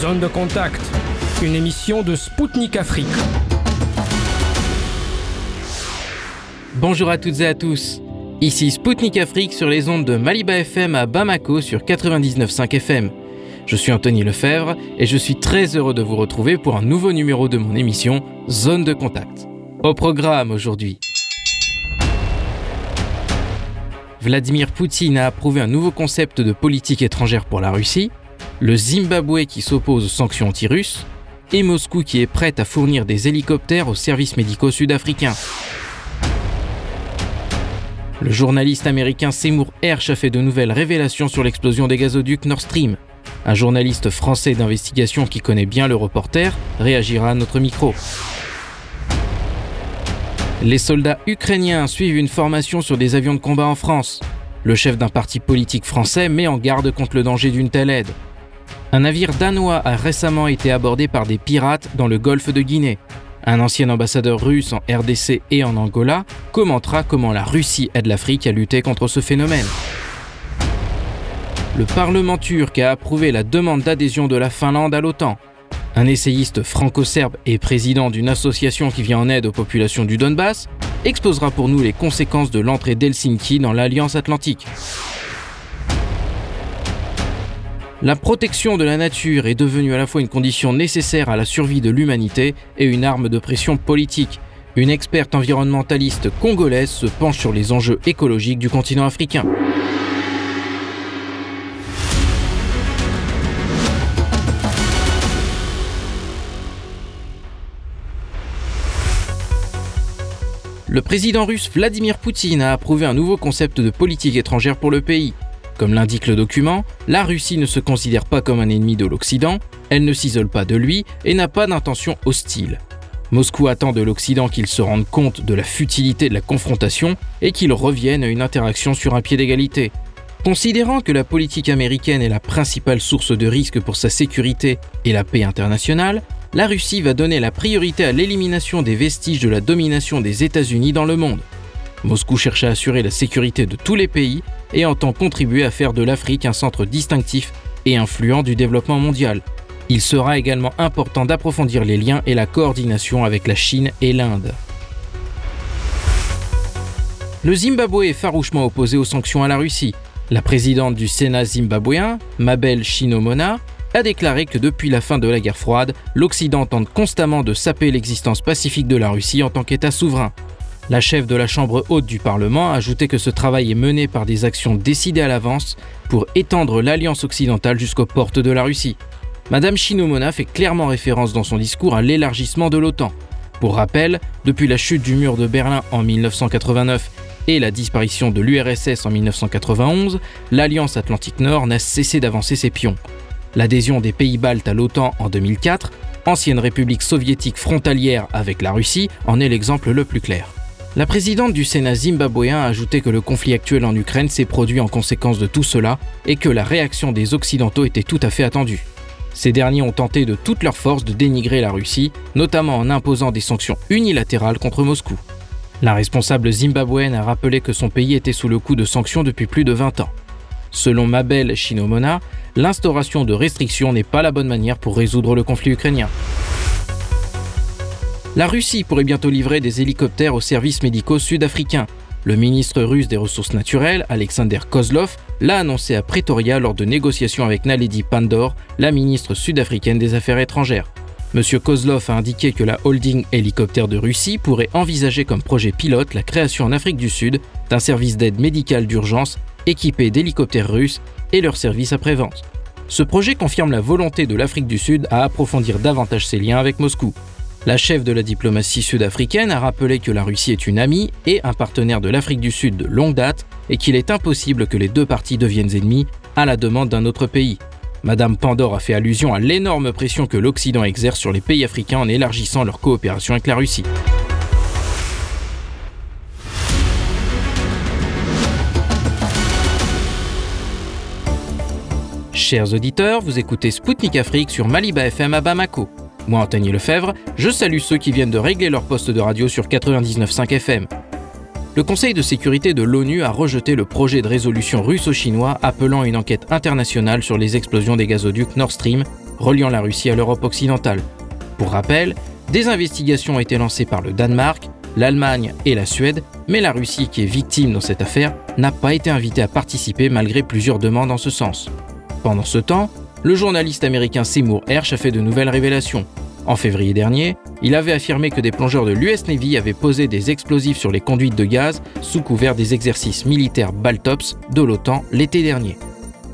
Zone de contact, une émission de Spoutnik Afrique. Bonjour à toutes et à tous. Ici Spoutnik Afrique sur les ondes de Maliba FM à Bamako sur 99.5 FM. Je suis Anthony Lefebvre et je suis très heureux de vous retrouver pour un nouveau numéro de mon émission Zone de contact. Au programme aujourd'hui. Vladimir Poutine a approuvé un nouveau concept de politique étrangère pour la Russie, le Zimbabwe qui s'oppose aux sanctions anti-russes, et Moscou qui est prête à fournir des hélicoptères aux services médicaux sud-africains. Le journaliste américain Seymour Hersh a fait de nouvelles révélations sur l'explosion des gazoducs Nord Stream. Un journaliste français d'investigation qui connaît bien le reporter réagira à notre micro. Les soldats ukrainiens suivent une formation sur des avions de combat en France. Le chef d'un parti politique français met en garde contre le danger d'une telle aide. Un navire danois a récemment été abordé par des pirates dans le golfe de Guinée. Un ancien ambassadeur russe en RDC et en Angola commentera comment la Russie aide l'Afrique à lutter contre ce phénomène. Le Parlement turc a approuvé la demande d'adhésion de la Finlande à l'OTAN. Un essayiste franco-serbe et président d'une association qui vient en aide aux populations du Donbass exposera pour nous les conséquences de l'entrée d'Helsinki dans l'Alliance Atlantique. La protection de la nature est devenue à la fois une condition nécessaire à la survie de l'humanité et une arme de pression politique. Une experte environnementaliste congolaise se penche sur les enjeux écologiques du continent africain. Le président russe Vladimir Poutine a approuvé un nouveau concept de politique étrangère pour le pays. Comme l'indique le document, la Russie ne se considère pas comme un ennemi de l'Occident, elle ne s'isole pas de lui et n'a pas d'intention hostile. Moscou attend de l'Occident qu'il se rende compte de la futilité de la confrontation et qu'il revienne à une interaction sur un pied d'égalité. Considérant que la politique américaine est la principale source de risque pour sa sécurité et la paix internationale, la Russie va donner la priorité à l'élimination des vestiges de la domination des États-Unis dans le monde. Moscou cherche à assurer la sécurité de tous les pays et entend contribuer à faire de l'Afrique un centre distinctif et influent du développement mondial. Il sera également important d'approfondir les liens et la coordination avec la Chine et l'Inde. Le Zimbabwe est farouchement opposé aux sanctions à la Russie. La présidente du Sénat zimbabwéen, Mabel Shinomona, a déclaré que depuis la fin de la guerre froide, l'Occident tente constamment de saper l'existence pacifique de la Russie en tant qu'État souverain. La chef de la Chambre haute du Parlement a ajouté que ce travail est mené par des actions décidées à l'avance pour étendre l'alliance occidentale jusqu'aux portes de la Russie. Madame Shinomona fait clairement référence dans son discours à l'élargissement de l'OTAN. Pour rappel, depuis la chute du mur de Berlin en 1989 et la disparition de l'URSS en 1991, l'Alliance Atlantique Nord n'a cessé d'avancer ses pions. L'adhésion des pays baltes à l'OTAN en 2004, ancienne république soviétique frontalière avec la Russie, en est l'exemple le plus clair. La présidente du Sénat zimbabwéen a ajouté que le conflit actuel en Ukraine s'est produit en conséquence de tout cela et que la réaction des Occidentaux était tout à fait attendue. Ces derniers ont tenté de toute leur force de dénigrer la Russie, notamment en imposant des sanctions unilatérales contre Moscou. La responsable zimbabwéenne a rappelé que son pays était sous le coup de sanctions depuis plus de 20 ans. Selon Mabel Shinomona, l'instauration de restrictions n'est pas la bonne manière pour résoudre le conflit ukrainien. La Russie pourrait bientôt livrer des hélicoptères aux services médicaux sud-africains. Le ministre russe des Ressources naturelles, Alexander Kozlov, l'a annoncé à Pretoria lors de négociations avec Naledi Pandor, la ministre sud-africaine des Affaires étrangères. M. Kozlov a indiqué que la holding hélicoptère de Russie pourrait envisager comme projet pilote la création en Afrique du Sud d'un service d'aide médicale d'urgence équipés d'hélicoptères russes et leurs services après-vente. Ce projet confirme la volonté de l'Afrique du Sud à approfondir davantage ses liens avec Moscou. La chef de la diplomatie sud-africaine a rappelé que la Russie est une amie et un partenaire de l'Afrique du Sud de longue date et qu'il est impossible que les deux parties deviennent ennemis à la demande d'un autre pays. Madame Pandore a fait allusion à l'énorme pression que l'Occident exerce sur les pays africains en élargissant leur coopération avec la Russie. Chers auditeurs, vous écoutez Spoutnik Afrique sur Maliba FM à Bamako. Moi, Anthony Lefebvre, je salue ceux qui viennent de régler leur poste de radio sur 99.5 FM. Le Conseil de sécurité de l'ONU a rejeté le projet de résolution russo-chinois appelant une enquête internationale sur les explosions des gazoducs Nord Stream reliant la Russie à l'Europe occidentale. Pour rappel, des investigations ont été lancées par le Danemark, l'Allemagne et la Suède, mais la Russie, qui est victime dans cette affaire, n'a pas été invitée à participer malgré plusieurs demandes en ce sens. Pendant ce temps, le journaliste américain Seymour Hersh a fait de nouvelles révélations. En février dernier, il avait affirmé que des plongeurs de l'US Navy avaient posé des explosifs sur les conduites de gaz sous couvert des exercices militaires Baltops de l'OTAN l'été dernier.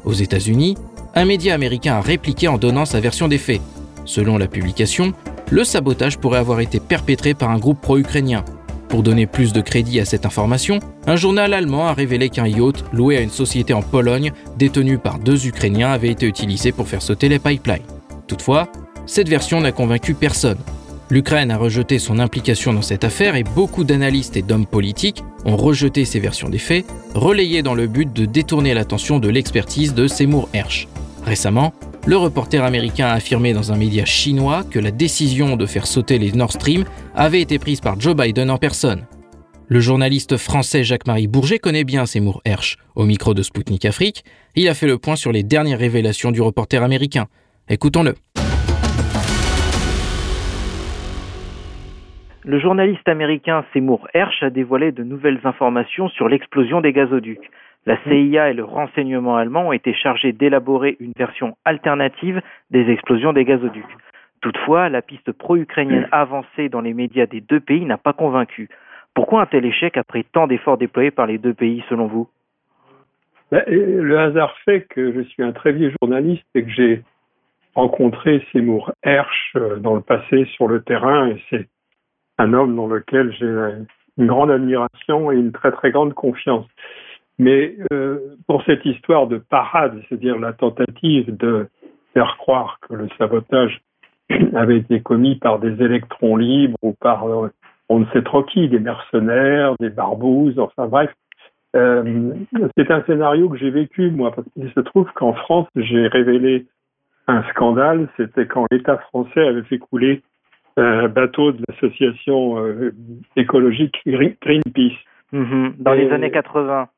Aux États-Unis, un média américain a répliqué en donnant sa version des faits. Selon la publication, le sabotage pourrait avoir été perpétré par un groupe pro-ukrainien. Pour donner plus de crédit à cette information, un journal allemand a révélé qu'un yacht loué à une société en Pologne, détenu par deux Ukrainiens, avait été utilisé pour faire sauter les pipelines. Toutefois, cette version n'a convaincu personne. L'Ukraine a rejeté son implication dans cette affaire et beaucoup d'analystes et d'hommes politiques ont rejeté ces versions des faits, relayées dans le but de détourner l'attention de l'expertise de Seymour Hersh. Récemment, le reporter américain a affirmé dans un média chinois que la décision de faire sauter les Nord Stream avait été prise par Joe Biden en personne. Le journaliste français Jacques-Marie Bourget connaît bien Seymour Hersh. Au micro de Spoutnik Afrique, il a fait le point sur les dernières révélations du reporter américain. Écoutons-le. Le journaliste américain Seymour Hersh a dévoilé de nouvelles informations sur l'explosion des gazoducs. La CIA et le renseignement allemand ont été chargés d'élaborer une version alternative des explosions des gazoducs. Toutefois, la piste pro-ukrainienne avancée dans les médias des deux pays n'a pas convaincu. Pourquoi un tel échec après tant d'efforts déployés par les deux pays selon vous? Ben, Le hasard fait que je suis un très vieux journaliste et que j'ai rencontré Seymour Hersh euh, dans le passé sur le terrain et c'est un homme dans lequel j'ai une grande admiration et une très très grande confiance. Mais euh, pour cette histoire de parade, c'est-à-dire la tentative de faire croire que le sabotage avait été commis par des électrons libres ou par euh, on ne sait trop qui, des mercenaires, des barbouzes, enfin bref. Euh, c'est un scénario que j'ai vécu, moi, parce qu'il se trouve qu'en France, j'ai révélé un scandale, c'était quand l'État français avait fait couler un bateau de l'association euh, écologique Greenpeace. Mhm. dans les années 80.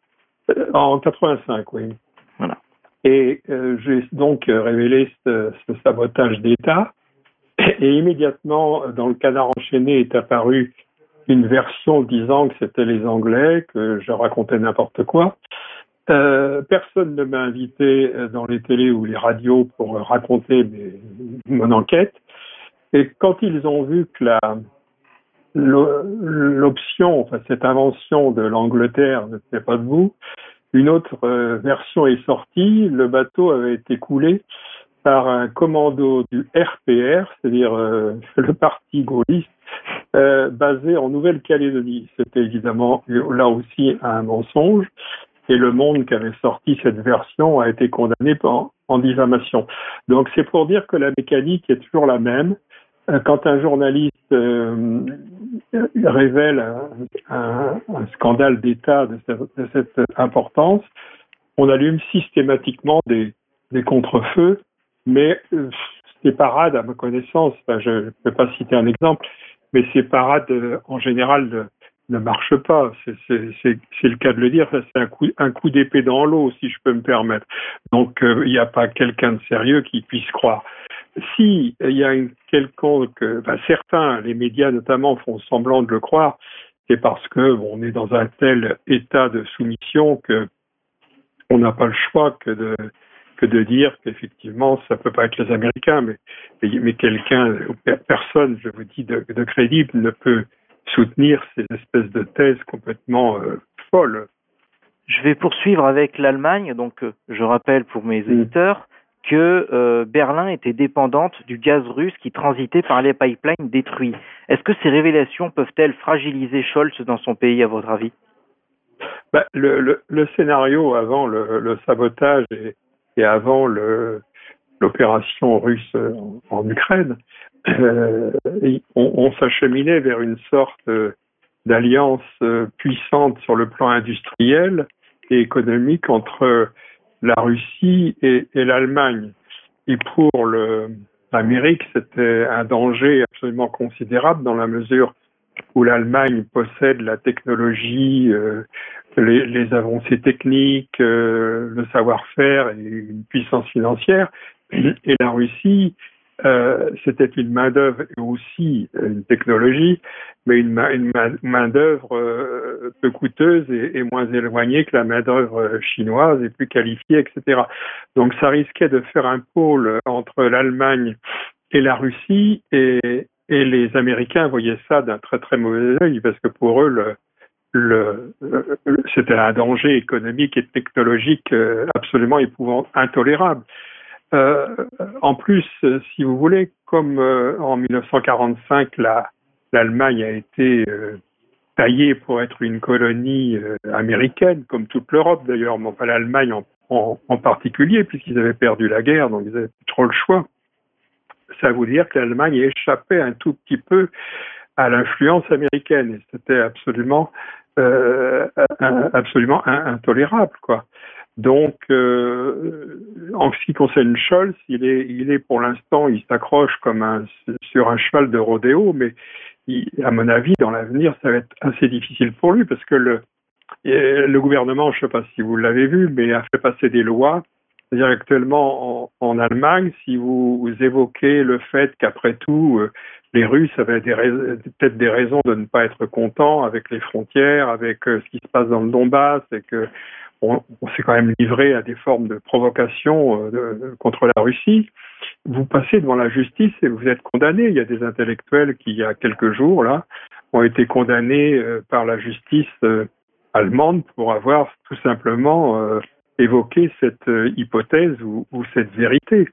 Euh, en 85, oui. Voilà. Et euh, j'ai donc révélé ce, sabotage d'État. Et immédiatement, dans le canard enchaîné, est apparue une version disant que c'était les Anglais, que je racontais n'importe quoi. personne ne m'a invité dans les télés ou les radios pour raconter mon enquête. Et quand ils ont vu que la, l'option, enfin cette invention de l'Angleterre ne tenait pas debout, une autre euh, version est sortie. Le bateau avait été coulé par un commando du RPR, c'est-à-dire euh, le parti gaulliste, euh, basé en Nouvelle-Calédonie. C'était évidemment là aussi un mensonge. Et le monde qui avait sorti cette version a été condamné en, en diffamation. Donc c'est pour dire que la mécanique est toujours la même. Euh, quand un journaliste euh, révèle un, scandale d'État de, cette importance, on allume systématiquement des, des contre-feux, mais euh, ces parades, à ma connaissance, je ne peux pas citer un exemple, mais ces parades, en général, ne marchent pas. C'est le cas de le dire. C'est un coup, d'épée dans l'eau, si je peux me permettre. Donc, il n'y a pas quelqu'un de sérieux qui puisse croire si il y a une quelconque, ben, certains, les médias notamment, font semblant de le croire, c'est parce que bon, on est dans un tel état de soumission que on n'a pas le choix que de que de dire qu'effectivement ça peut pas être les Américains, mais mais, quelqu'un, personne, je vous dis, de, crédible ne peut soutenir ces espèces de thèses complètement euh, folles. Je vais poursuivre avec l'Allemagne. Donc, euh, je rappelle pour mes mm. éditeurs, que euh, Berlin était dépendante du gaz russe qui transitait par les pipelines détruits. Est-ce que ces révélations peuvent-elles fragiliser Scholz dans son pays, à votre avis? Bah, le, scénario avant le, sabotage et, avant l'opération russe en, Ukraine, euh, on, s'acheminait vers une sorte d'alliance puissante sur le plan industriel et économique entre la Russie et, l'Allemagne. Et pour l'Amérique, c'était un danger absolument considérable dans la mesure où l'Allemagne possède la technologie, euh, les, avancées techniques, euh, le savoir-faire et une puissance financière et la Russie, euh, c'était une main-d'œuvre et aussi une technologie, mais une, main-d'œuvre euh, peu coûteuse et, moins éloignée que la main-d'œuvre chinoise et plus qualifiée, etc. Donc ça risquait de faire un pôle entre l'Allemagne et la Russie et, les Américains voyaient ça d'un très très mauvais œil parce que pour eux, c'était un danger économique et technologique euh, absolument épouvantable, intolérable. Euh, en plus, si vous voulez, comme euh, en 1945, la, l'Allemagne a été euh, taillée pour être une colonie américaine, comme toute l'Europe d'ailleurs, mais pas l'Allemagne en, particulier, puisqu'ils avaient perdu la guerre, donc ils avaient plus trop le choix. Ça veut dire que l'Allemagne échappait un tout petit peu à l'influence américaine, et c'était absolument absolument intolérable, quoi. Donc, euh, en ce qui concerne Scholz, il est, il est pour l'instant, il s'accroche comme un, sur un cheval de rodéo, mais à mon avis, dans l'avenir, ça va être assez difficile pour lui parce que le, le gouvernement, je ne sais pas si vous l'avez vu, mais a fait passer des lois. C'est-à-dire actuellement en, en, Allemagne, si vous, vous évoquez le fait qu'après tout, euh, les Russes avaient peut-être des raisons de ne pas être contents avec les frontières, avec euh, ce qui se passe dans le Donbass, et que on, s'est quand même livré à des formes de provocation euh, contre la Russie. Vous passez devant la justice et vous êtes condamné. Il y a des intellectuels qui, il y a quelques jours, là, ont été condamnés euh, par la justice euh, allemande pour avoir tout simplement évoqué cette hypothèse ou, cette vérité.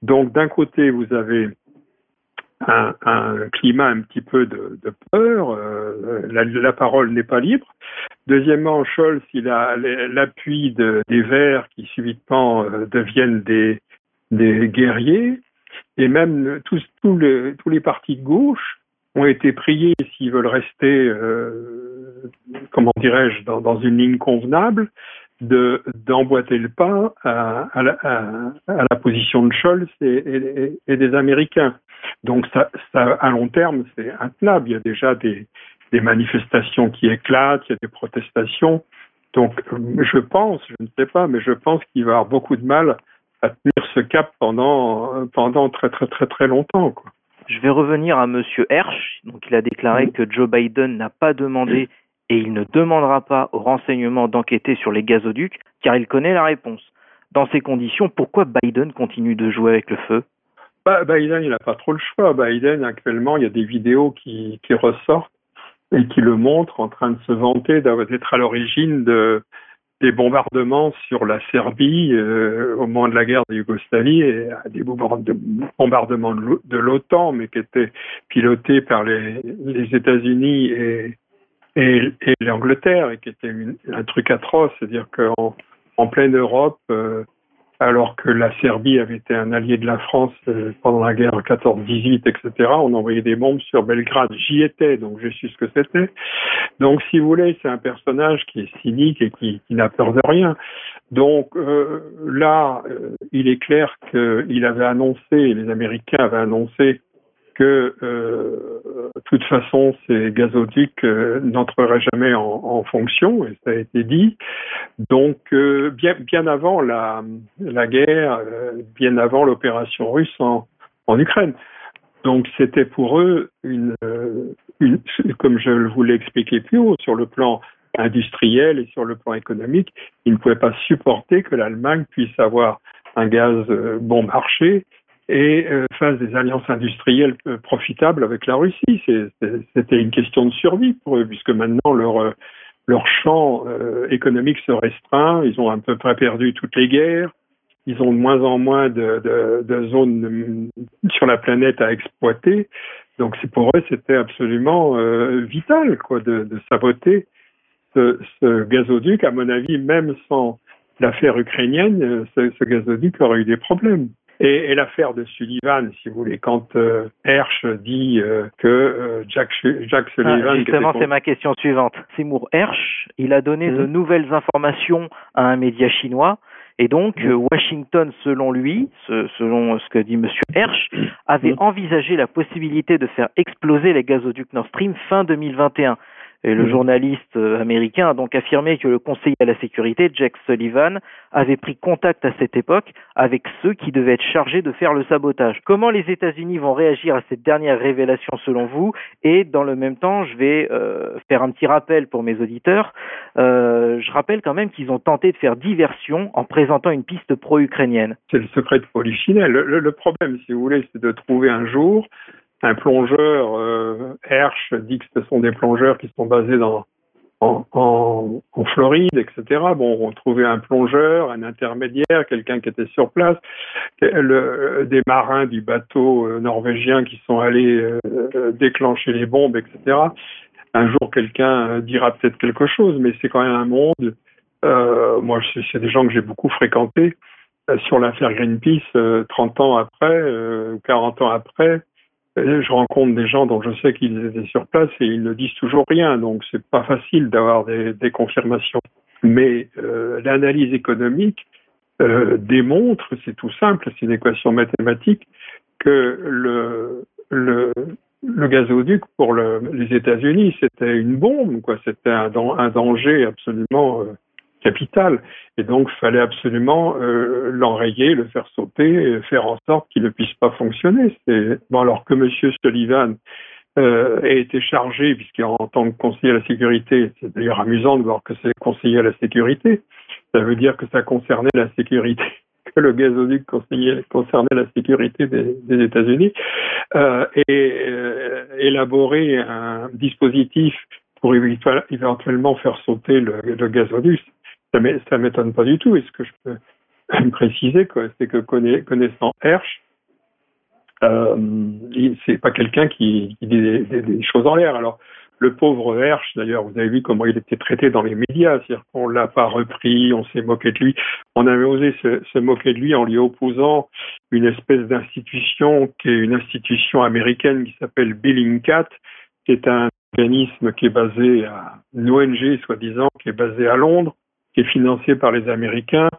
Donc, d'un côté, vous avez un, climat un petit peu de, peur, la, parole n'est pas libre. Deuxièmement, Scholz, il a l'appui des Verts qui subitement euh, deviennent des, guerriers, et même tous, les partis de gauche ont été priés, s'ils veulent rester, euh, comment dirais-je, dans, une ligne convenable, de d'emboîter le pas à, à, la, à, la, position de Scholz et, et, des Américains. Donc ça, ça à long terme, c'est intenable. Il y a déjà des, des manifestations qui éclatent, il y a des protestations. Donc, je pense, je ne sais pas, mais je pense qu'il va avoir beaucoup de mal à tenir ce cap pendant, pendant très, très, très, très longtemps. Quoi. Je vais revenir à Monsieur Hersch. Donc, il a déclaré que Joe Biden n'a pas demandé et il ne demandera pas aux renseignements d'enquêter sur les gazoducs, car il connaît la réponse. Dans ces conditions, pourquoi Biden continue de jouer avec le feu? Bah, Biden, il n'a pas trop le choix. Biden, actuellement, il y a des vidéos qui, ressortent et qui le montre en train de se vanter d'être à l'origine de, des bombardements sur la Serbie euh, au moment de la guerre de Yougoslavie et des bombardements de l'OTAN, mais qui étaient pilotés par les, les États-Unis et, et, et l'Angleterre et qui était un truc atroce, c'est-à-dire qu'en en pleine Europe, euh, alors que la Serbie avait été un allié de la France euh, pendant la guerre 14-18, etc. On envoyait des bombes sur Belgrade. J'y étais, donc je sais ce que c'était. Donc, si vous voulez, c'est un personnage qui est cynique et qui, n'a peur de rien. Donc euh, là, il est clair qu'il avait annoncé, les Américains avaient annoncé que euh, de toute façon ces gazoducs euh, n'entreraient jamais en, fonction et ça a été dit. Donc euh, bien avant la guerre, bien avant l'opération russe en, Ukraine. Donc c'était pour eux une comme je vous l'ai expliqué plus haut sur le plan industriel et sur le plan économique, ils ne pouvaient pas supporter que l'Allemagne puisse avoir un gaz bon marché et euh, fassent des alliances industrielles euh, profitables avec la Russie. C'était une question de survie pour eux, puisque maintenant leur, euh, leur champ économique se restreint, ils ont à peu près perdu toutes les guerres, ils ont de moins en moins de, de, de zones sur la planète à exploiter. Donc c'est pour eux, c'était absolument vital quoi, de, de saboter ce, ce, gazoduc. À mon avis, même sans l'affaire ukrainienne, ce, ce gazoduc aurait eu des problèmes. Et, l'affaire de Sullivan, si vous voulez, quand euh, Hersch dit euh, que euh, Jack, Jack, ah, Sullivan... justement, c'est ma question suivante. Seymour Hersh, il a donné de mmh. nouvelles informations à un média chinois. Et donc, mmh. Washington, selon lui, selon ce que dit M. Hersch, avait mmh. envisagé la possibilité de faire exploser les gazoducs Nord Stream fin 2021. Et le journaliste euh, américain a donc affirmé que le conseiller à la sécurité, Jack Sullivan, avait pris contact à cette époque avec ceux qui devaient être chargés de faire le sabotage. Comment les États-Unis vont réagir à cette dernière révélation selon vous? Et dans le même temps, je vais euh, faire un petit rappel pour mes auditeurs. Euh, je rappelle quand même qu'ils ont tenté de faire diversion en présentant une piste pro-ukrainienne. C'est le secret de Polichinelle. Le, le, problème, si vous voulez, c'est de trouver un jour un plongeur, euh, Hersch dit que ce sont des plongeurs qui sont basés en, Floride, etc. Bon, on trouvait un plongeur, un intermédiaire, quelqu'un qui était sur place, des marins du bateau euh, norvégien qui sont allés euh, déclencher les bombes, etc. Un jour, quelqu'un euh, dira peut-être quelque chose, mais c'est quand même un monde. Euh, moi, c'est des gens que j'ai beaucoup fréquentés sur l'affaire Greenpeace, 30 ans après, 40 ans après je rencontre des gens dont je sais qu'ils étaient sur place et ils ne disent toujours rien, donc c'est pas facile d'avoir des, confirmations. Mais euh, l'analyse économique euh, démontre, c'est tout simple, c'est une équation mathématique, que le, gazoduc pour le, les États-Unis, c'était une bombe, quoi. C'était un, danger absolument euh, capital. Et donc, il fallait absolument euh, l'enrayer, le faire sauter, faire en sorte qu'il ne puisse pas fonctionner. Bon, alors que M. Sullivan euh, a été chargé, puisqu'en tant que conseiller à la sécurité, c'est d'ailleurs amusant de voir que c'est conseiller à la sécurité, ça veut dire que ça concernait la sécurité que le gazoduc concernait la sécurité des, des États-Unis, euh, et euh, élaborer un dispositif pour éventuellement faire sauter le, le gazoduc ça m'étonne pas du tout. Et ce que je peux préciser, c'est que connaissant Hersch, euh, c'est pas quelqu'un qui, dit des, choses en l'air. Alors, le pauvre Hersch, d'ailleurs, vous avez vu comment il était traité dans les médias, c'est-à-dire qu'on l'a pas repris, on s'est moqué de lui. On avait osé se, moquer de lui en lui opposant une espèce d'institution qui est une institution américaine qui s'appelle Billingcat, qui est un organisme qui est basé à une ONG, soi-disant, qui est basé à Londres, qui est financé par les Américains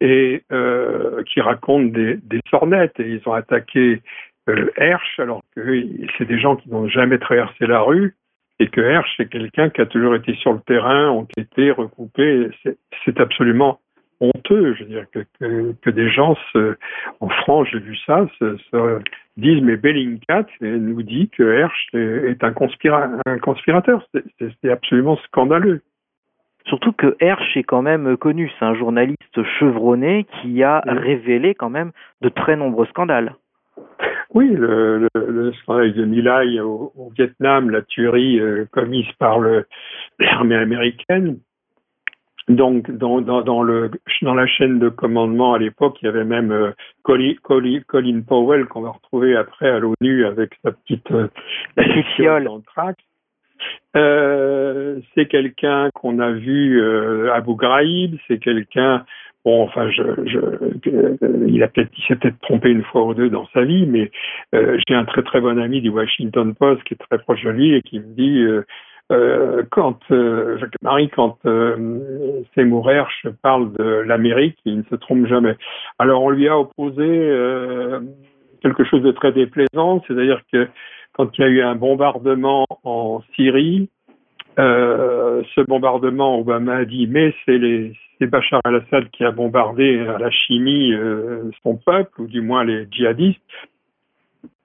et euh, qui raconte des, sornettes. Et ils ont attaqué euh, Hersch, alors que c'est des gens qui n'ont jamais traversé la rue, et que Hersch, c'est quelqu'un qui a toujours été sur le terrain, enquêté, recoupé. C'est absolument honteux, je veux dire, que, que, des gens, en France, j'ai vu ça, se, se, disent, mais Bellingcat nous dit que Hersch est un, conspira un conspirateur. C'est absolument scandaleux. Surtout que Hersch est quand même connu, c'est un journaliste chevronné qui a révélé quand même de très nombreux scandales. Oui, le, le, le scandale de Milai au, au, Vietnam, la tuerie euh, commise par l'armée américaine. Donc, dans, dans, dans, le, dans la chaîne de commandement à l'époque, il y avait même euh, Colin, Colin, Colin, Powell qu'on va retrouver après à l'ONU avec sa petite euh, en euh, c'est quelqu'un qu'on a vu euh, à Abu Ghraib, c'est quelqu'un bon enfin je il a il s'est peut-être trompé une fois ou deux dans sa vie mais euh, j'ai un très très bon ami du Washington Post qui est très proche de lui et qui me dit euh, euh quand euh, Marie, quand euh, Seymour Hersh parle de l'Amérique, il ne se trompe jamais. Alors on lui a opposé euh, quelque chose de très déplaisant, c'est-à-dire que quand il y a eu un bombardement en Syrie, euh, ce bombardement, Obama a dit, mais c'est Bachar al-Assad qui a bombardé à la chimie euh, son peuple, ou du moins les djihadistes.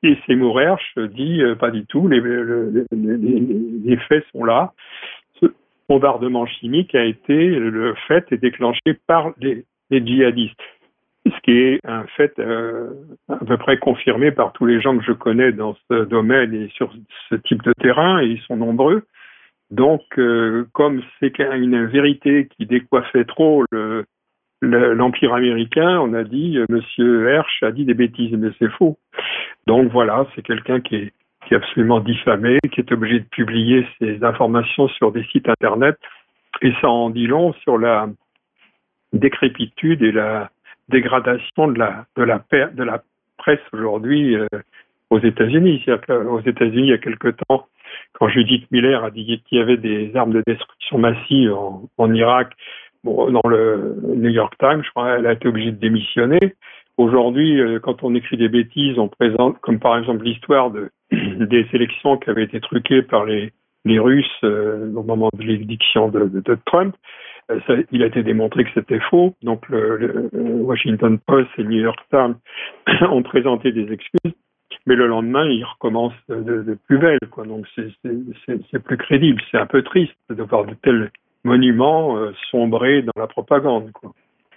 Et Seymour Hersh dit, euh, pas du tout, les, les, faits sont là. Ce bombardement chimique a été le fait et déclenché par les djihadistes ce qui est un fait euh, à peu près confirmé par tous les gens que je connais dans ce domaine et sur ce type de terrain, et ils sont nombreux. Donc, euh, comme c'est une vérité qui décoiffait trop le, l'empire américain, on a dit, euh, Monsieur Hersch a dit des bêtises, mais c'est faux. Donc voilà, c'est quelqu'un qui est, qui est absolument diffamé, qui est obligé de publier ses informations sur des sites internet, et ça en dit long sur la décrépitude et la dégradation de la, de de presse aujourd'hui euh, aux États-Unis. Aux États-Unis, il y a quelque temps, quand Judith Miller a dit qu'il y avait des armes de destruction massive en, Irak, dans le New York Times, je crois, elle a été obligée de démissionner. Aujourd'hui, euh, quand on écrit des bêtises, on présente, comme par exemple l'histoire de, des élections qui avaient été truquées par les, Russes au moment de l'élection de, de, Trump. Ça, il a été démontré que c'était faux. Donc le, Washington Post et New York Times ont présenté des excuses, mais le lendemain, ils recommencent de, plus belle. Donc c'est plus crédible. C'est un peu triste de voir de tels monuments sombrer dans la propagande.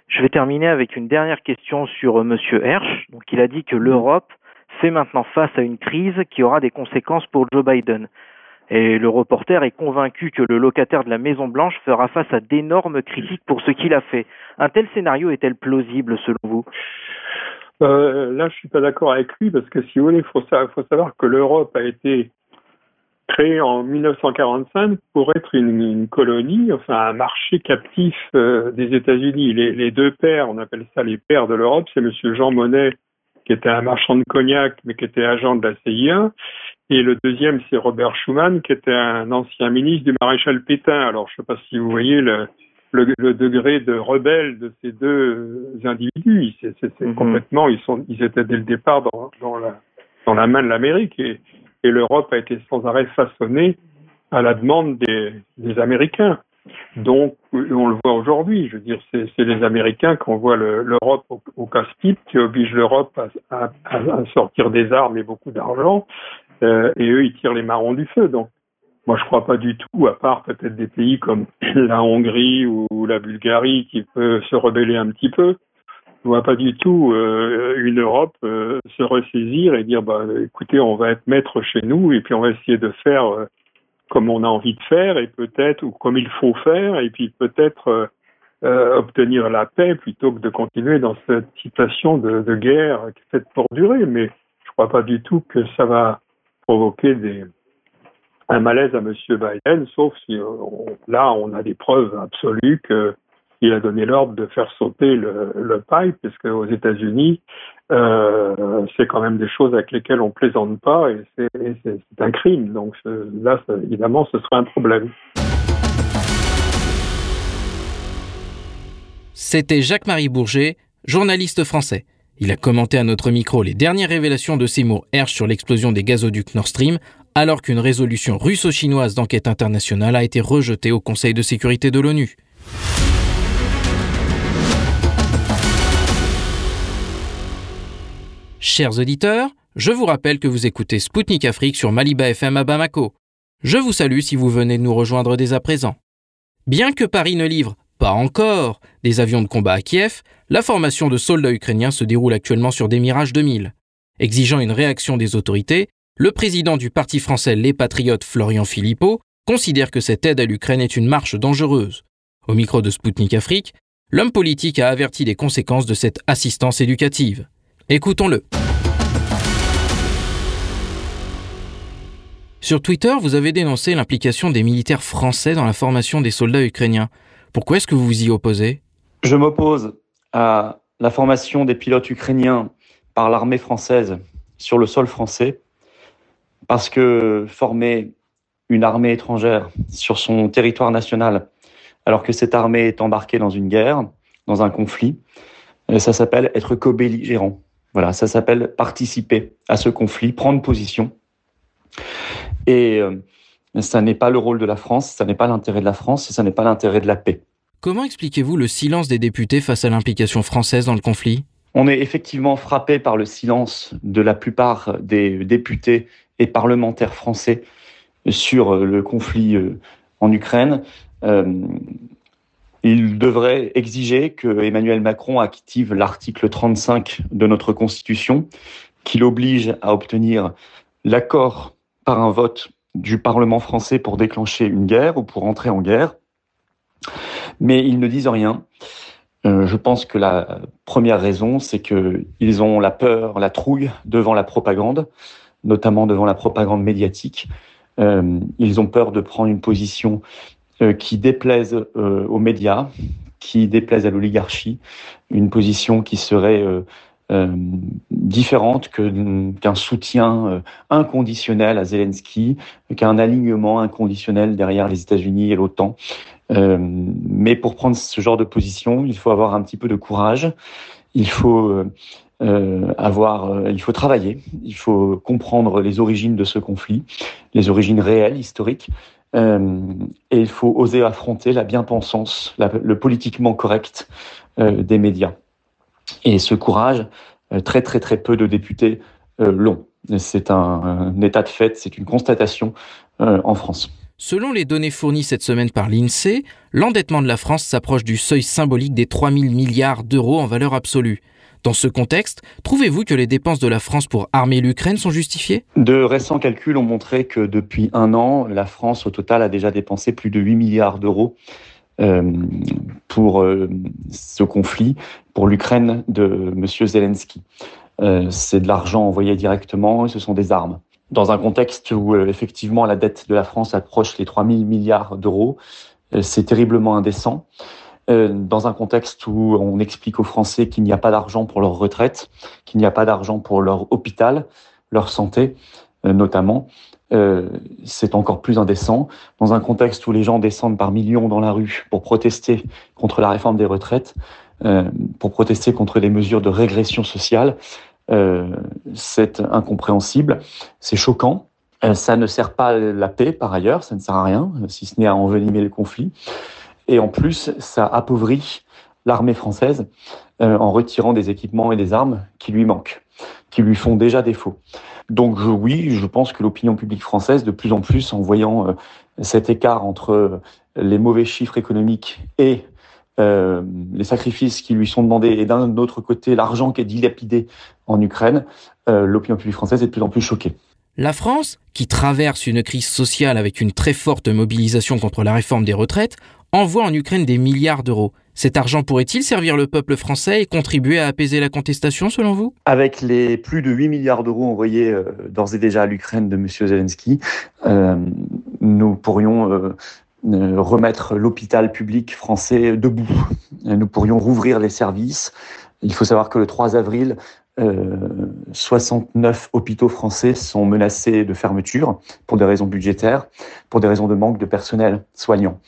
Je vais terminer avec une dernière question sur euh, Monsieur Hersch. Donc, il a dit que l'Europe fait maintenant face à une crise qui aura des conséquences pour Joe Biden. Et le reporter est convaincu que le locataire de la Maison Blanche fera face à d'énormes critiques pour ce qu'il a fait. Un tel scénario est-il plausible selon vous? Euh, Là, je suis pas d'accord avec lui parce que si vous voulez, il faut, faut, savoir que l'Europe a été créé en 1945 pour être une, colonie, enfin un marché captif euh, des États-Unis. Les, deux pères, on appelle ça les pères de l'Europe, c'est Monsieur Jean Monnet, qui était un marchand de cognac, mais qui était agent de la CIA, et le deuxième, c'est Robert Schuman, qui était un ancien ministre du maréchal Pétain. Alors, je ne sais pas si vous voyez le, le, degré de rebelle de ces deux individus. C'est mhm. complètement, ils sont, ils étaient dès le départ dans, dans la dans la main de l'Amérique et et l'Europe a été sans arrêt façonnée à la demande des, des Américains. Donc, on le voit aujourd'hui. Je veux dire, c'est les Américains qui envoient l'Europe au, au casse-pipe, qui obligent l'Europe à, sortir des armes et beaucoup d'argent, euh, et eux, ils tirent les marrons du feu. Donc, moi, je crois pas du tout, à part peut-être des pays comme la Hongrie ou la Bulgarie qui peut se rebeller un petit peu, ne vois pas du tout euh, une Europe euh, se ressaisir et dire bah écoutez on va être maître chez nous et puis on va essayer de faire comme on a envie de faire et peut-être ou comme il faut faire et puis peut-être obtenir la paix plutôt que de continuer dans cette situation de, guerre qui est faite pour durer. Mais je crois pas du tout que ça va provoquer des un malaise à Monsieur Biden sauf si là on a des preuves absolues que il a donné l'ordre de faire sauter le, le pipe, parce qu'aux États-Unis, euh, c'est quand même des choses avec lesquelles on plaisante pas, et c'est un crime. Donc là, évidemment, ce serait un problème. C'était Jacques-Marie Bourget, journaliste français. Il a commenté à notre micro les dernières révélations de Seymour Hersh sur l'explosion des gazoducs Nord Stream, alors qu'une résolution russo-chinoise d'enquête internationale a été rejetée au Conseil de sécurité de l'ONU. Chers auditeurs, je vous rappelle que vous écoutez Spoutnik Afrique sur Maliba FM à Bamako. Je vous salue si vous venez de nous rejoindre dès à présent. Bien que Paris ne livre pas encore des avions de combat à Kiev, la formation de soldats ukrainiens se déroule actuellement sur des Mirage 2000. Exigeant une réaction des autorités, le président du parti français Les Patriotes, Florian Philippot, considère que cette aide à l'Ukraine est une marche dangereuse. Au micro de Spoutnik Afrique, l'homme politique a averti des conséquences de cette assistance éducative. Écoutons-le. Sur Twitter, vous avez dénoncé l'implication des militaires français dans la formation des soldats ukrainiens. Pourquoi est-ce que vous vous y opposez? Je m'oppose à la formation des pilotes ukrainiens par l'armée française sur le sol français parce que former une armée étrangère sur son territoire national alors que cette armée est embarquée dans une guerre, dans un conflit, euh, ça s'appelle être co-belligérant. Voilà, ça s'appelle participer à ce conflit, prendre position. Et euh, ça n'est pas le rôle de la France, ça n'est pas l'intérêt de la France, et ça n'est pas l'intérêt de la paix. Comment expliquez-vous le silence des députés face à l'implication française dans le conflit? On est effectivement frappé par le silence de la plupart des députés et parlementaires français sur le conflit euh, en Ukraine. Euh, il devrait exiger que Emmanuel Macron active l'article 35 de notre Constitution, qui l'oblige à obtenir l'accord par un vote du Parlement français pour déclencher une guerre ou pour entrer en guerre. Mais ils ne disent rien. Euh, je pense que la première raison, c'est qu'ils ont la peur, la trouille devant la propagande, notamment devant la propagande médiatique. Euh, ils ont peur de prendre une position qui déplaise euh, aux médias, qui déplaise à l'oligarchie, une position qui serait euh, différente qu'un soutien inconditionnel à Zelensky, qu'un alignement inconditionnel derrière les États-Unis et l'OTAN. mais pour prendre ce genre de position, il faut avoir un petit peu de courage. Il faut avoir, il faut travailler. Il faut comprendre les origines de ce conflit, les origines réelles, historiques, et il faut oser affronter la bien-pensance, le politiquement correct des médias. Et ce courage, très très très peu de députés l'ont. C'est un, état de fait, c'est une constatation en France. Selon les données fournies cette semaine par l'INSEE, l'endettement de la France s'approche du seuil symbolique des 3 000 milliards d'euros en valeur absolue. Dans ce contexte, trouvez-vous que les dépenses de la France pour armer l'Ukraine sont justifiées? De récents calculs ont montré que depuis un an, la France au total a déjà dépensé plus de 8 milliards d'euros euh, pour euh, ce conflit, pour l'Ukraine de M. Zelensky. Euh, c'est de l'argent envoyé directement et ce sont des armes dans un contexte où effectivement la dette de la France approche les 3 000 milliards d'euros. C'est terriblement indécent. Euh, dans un contexte où on explique aux Français qu'il n'y a pas d'argent pour leur retraite, qu'il n'y a pas d'argent pour leur hôpital, leur santé notamment, c'est encore plus indécent. Dans un contexte où les gens descendent par millions dans la rue pour protester contre la réforme des retraites, pour protester contre les mesures de régression sociale, euh, c'est incompréhensible, c'est choquant. Euh, ça ne sert pas la paix par ailleurs, ça ne sert à rien, si ce n'est à envenimer le conflit. Et en plus, ça appauvrit l'armée française euh, en retirant des équipements et des armes qui lui manquent, qui lui font déjà défaut. Donc oui, je pense que l'opinion publique française, de plus en plus, en voyant cet écart entre les mauvais chiffres économiques et euh, les sacrifices qui lui sont demandés et d'un autre côté l'argent qui est dilapidé en Ukraine, euh, l'opinion publique française est de plus en plus choquée. La France, qui traverse une crise sociale avec une très forte mobilisation contre la réforme des retraites, envoie en Ukraine des milliards d'euros. Cet argent pourrait-il servir le peuple français et contribuer à apaiser la contestation selon vous? Avec les plus de 8 milliards d'euros envoyés euh, d'ores et déjà à l'Ukraine de M. Zelensky, euh, nous pourrions remettre l'hôpital public français debout. Nous pourrions rouvrir les services. Il faut savoir que le 3 avril, 69 euh, hôpitaux français sont menacés de fermeture pour des raisons budgétaires, pour des raisons de manque de personnel soignant.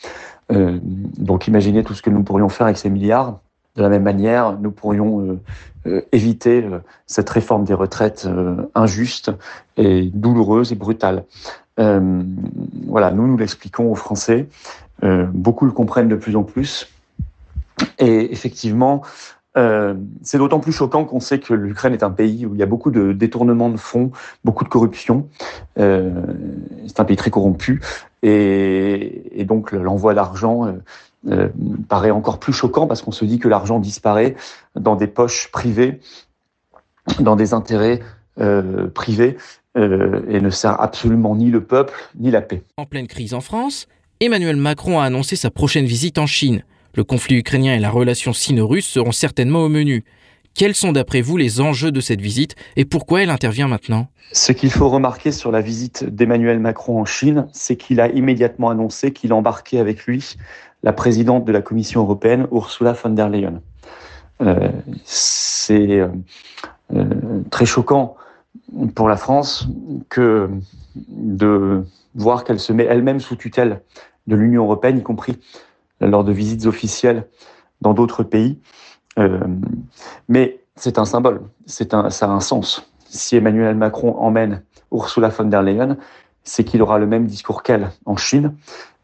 Euh, donc imaginez tout ce que nous pourrions faire avec ces milliards. De la même manière, nous pourrions euh, éviter cette réforme des retraites injuste et douloureuse et brutale. Euh, voilà, nous nous l'expliquons aux Français. Euh, beaucoup le comprennent de plus en plus. Et effectivement, euh, c'est d'autant plus choquant qu'on sait que l'Ukraine est un pays où il y a beaucoup de détournements de fonds, beaucoup de corruption. Euh, c'est un pays très corrompu. Et, donc l'envoi d'argent euh, paraît encore plus choquant parce qu'on se dit que l'argent disparaît dans des poches privées, dans des intérêts privés. Et ne sert absolument ni le peuple ni la paix. En pleine crise en France, Emmanuel Macron a annoncé sa prochaine visite en Chine. Le conflit ukrainien et la relation sino-russe seront certainement au menu. Quels sont d'après vous les enjeux de cette visite et pourquoi elle intervient maintenant? Ce qu'il faut remarquer sur la visite d'Emmanuel Macron en Chine, c'est qu'il a immédiatement annoncé qu'il embarquait avec lui la présidente de la Commission européenne, Ursula von der Leyen. Euh, c'est euh, très choquant pour la France de voir qu'elle se met elle-même sous tutelle de l'Union européenne, y compris lors de visites officielles dans d'autres pays. Euh, mais c'est un symbole, c'est un, ça a un sens. Si Emmanuel Macron emmène Ursula von der Leyen, c'est qu'il aura le même discours qu'elle en Chine.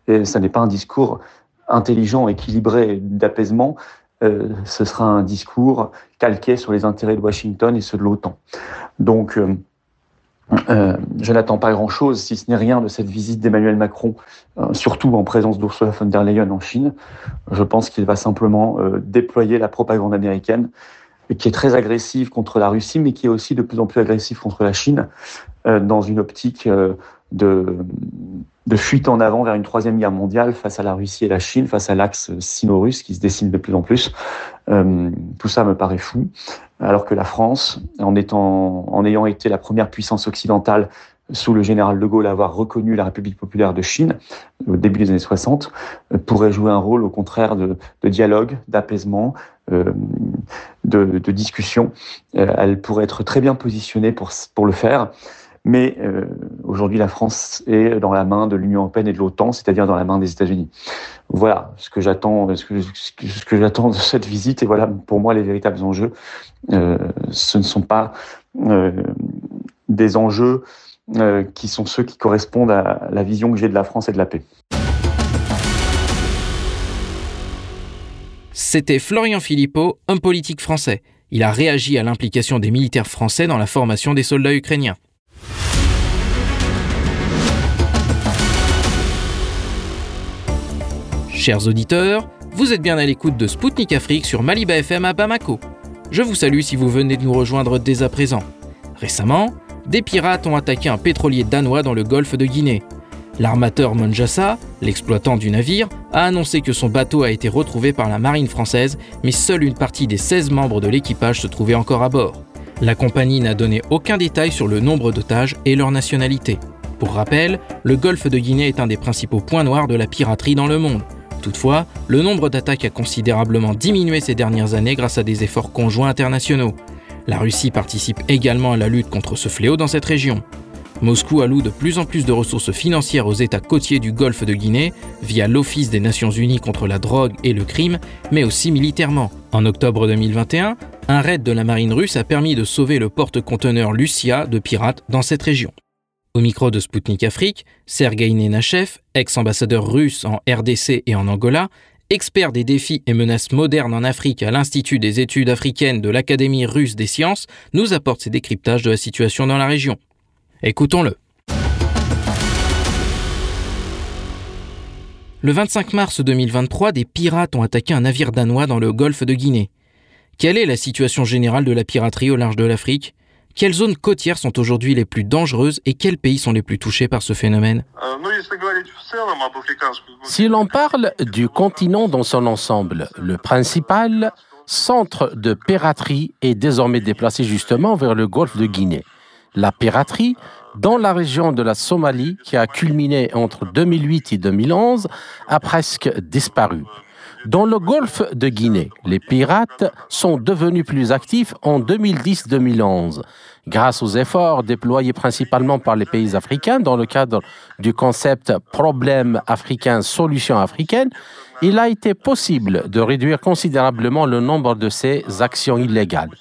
Et ça n'est pas un discours intelligent, équilibré, d'apaisement, euh, ce sera un discours calqué sur les intérêts de Washington et ceux de l'OTAN. Donc, euh, euh, je n'attends pas grand-chose, si ce n'est rien, de cette visite d'Emmanuel Macron, surtout en présence d'Ursula von der Leyen en Chine. Je pense qu'il va simplement déployer la propagande américaine, qui est très agressive contre la Russie, mais qui est aussi de plus en plus agressive contre la Chine, dans une optique de de fuite en avant vers une troisième guerre mondiale face à la Russie et la Chine, face à l'axe sino-russe qui se dessine de plus en plus. Euh, tout ça me paraît fou, alors que la France, en, étant, en ayant été la première puissance occidentale sous le général de Gaulle à avoir reconnu la République populaire de Chine au début des années 60, euh, pourrait jouer un rôle au contraire de, dialogue, d'apaisement, euh, de, discussion. Euh, elle pourrait être très bien positionnée pour le faire. Mais euh, aujourd'hui, la France est dans la main de l'Union européenne et de l'OTAN, c'est-à-dire dans la main des États-Unis. Voilà ce que j'attends, ce que, que j'attends de cette visite. Et voilà, pour moi, les véritables enjeux, euh, ce ne sont pas euh, des enjeux qui sont ceux qui correspondent à la vision que j'ai de la France et de la paix. C'était Florian Philippot, homme politique français. Il a réagi à l'implication des militaires français dans la formation des soldats ukrainiens. Chers auditeurs, vous êtes bien à l'écoute de Spoutnik Afrique sur Maliba FM à Bamako. Je vous salue si vous venez de nous rejoindre dès à présent. Récemment, des pirates ont attaqué un pétrolier danois dans le golfe de Guinée. L'armateur Monjassa, l'exploitant du navire, a annoncé que son bateau a été retrouvé par la marine française, mais seule une partie des 16 membres de l'équipage se trouvait encore à bord. La compagnie n'a donné aucun détail sur le nombre d'otages et leur nationalité. Pour rappel, le golfe de Guinée est un des principaux points noirs de la piraterie dans le monde. Toutefois, le nombre d'attaques a considérablement diminué ces dernières années grâce à des efforts conjoints internationaux. La Russie participe également à la lutte contre ce fléau dans cette région. Moscou alloue de plus en plus de ressources financières aux États côtiers du Golfe de Guinée via l'Office des Nations Unies contre la drogue et le crime, mais aussi militairement. En octobre 2021, un raid de la marine russe a permis de sauver le porte-conteneur Lucia de pirates dans cette région. Au micro de Sputnik Afrique, Sergei Nenachev, ex-ambassadeur russe en RDC et en Angola, expert des défis et menaces modernes en Afrique à l'Institut des études africaines de l'Académie russe des sciences, nous apporte ses décryptages de la situation dans la région. Écoutons-le. Le 25 mars 2023, des pirates ont attaqué un navire danois dans le golfe de Guinée. Quelle est la situation générale de la piraterie au large de l'Afrique? Quelles zones côtières sont aujourd'hui les plus dangereuses et quels pays sont les plus touchés par ce phénomène Si l'on parle du continent dans son ensemble, le principal centre de piraterie est désormais déplacé justement vers le golfe de Guinée. La piraterie dans la région de la Somalie, qui a culminé entre 2008 et 2011, a presque disparu. Dans le golfe de Guinée, les pirates sont devenus plus actifs en 2010-2011 grâce aux efforts déployés principalement par les pays africains dans le cadre du concept problème africain, solution africaine, il a été possible de réduire considérablement le nombre de ces actions illégales.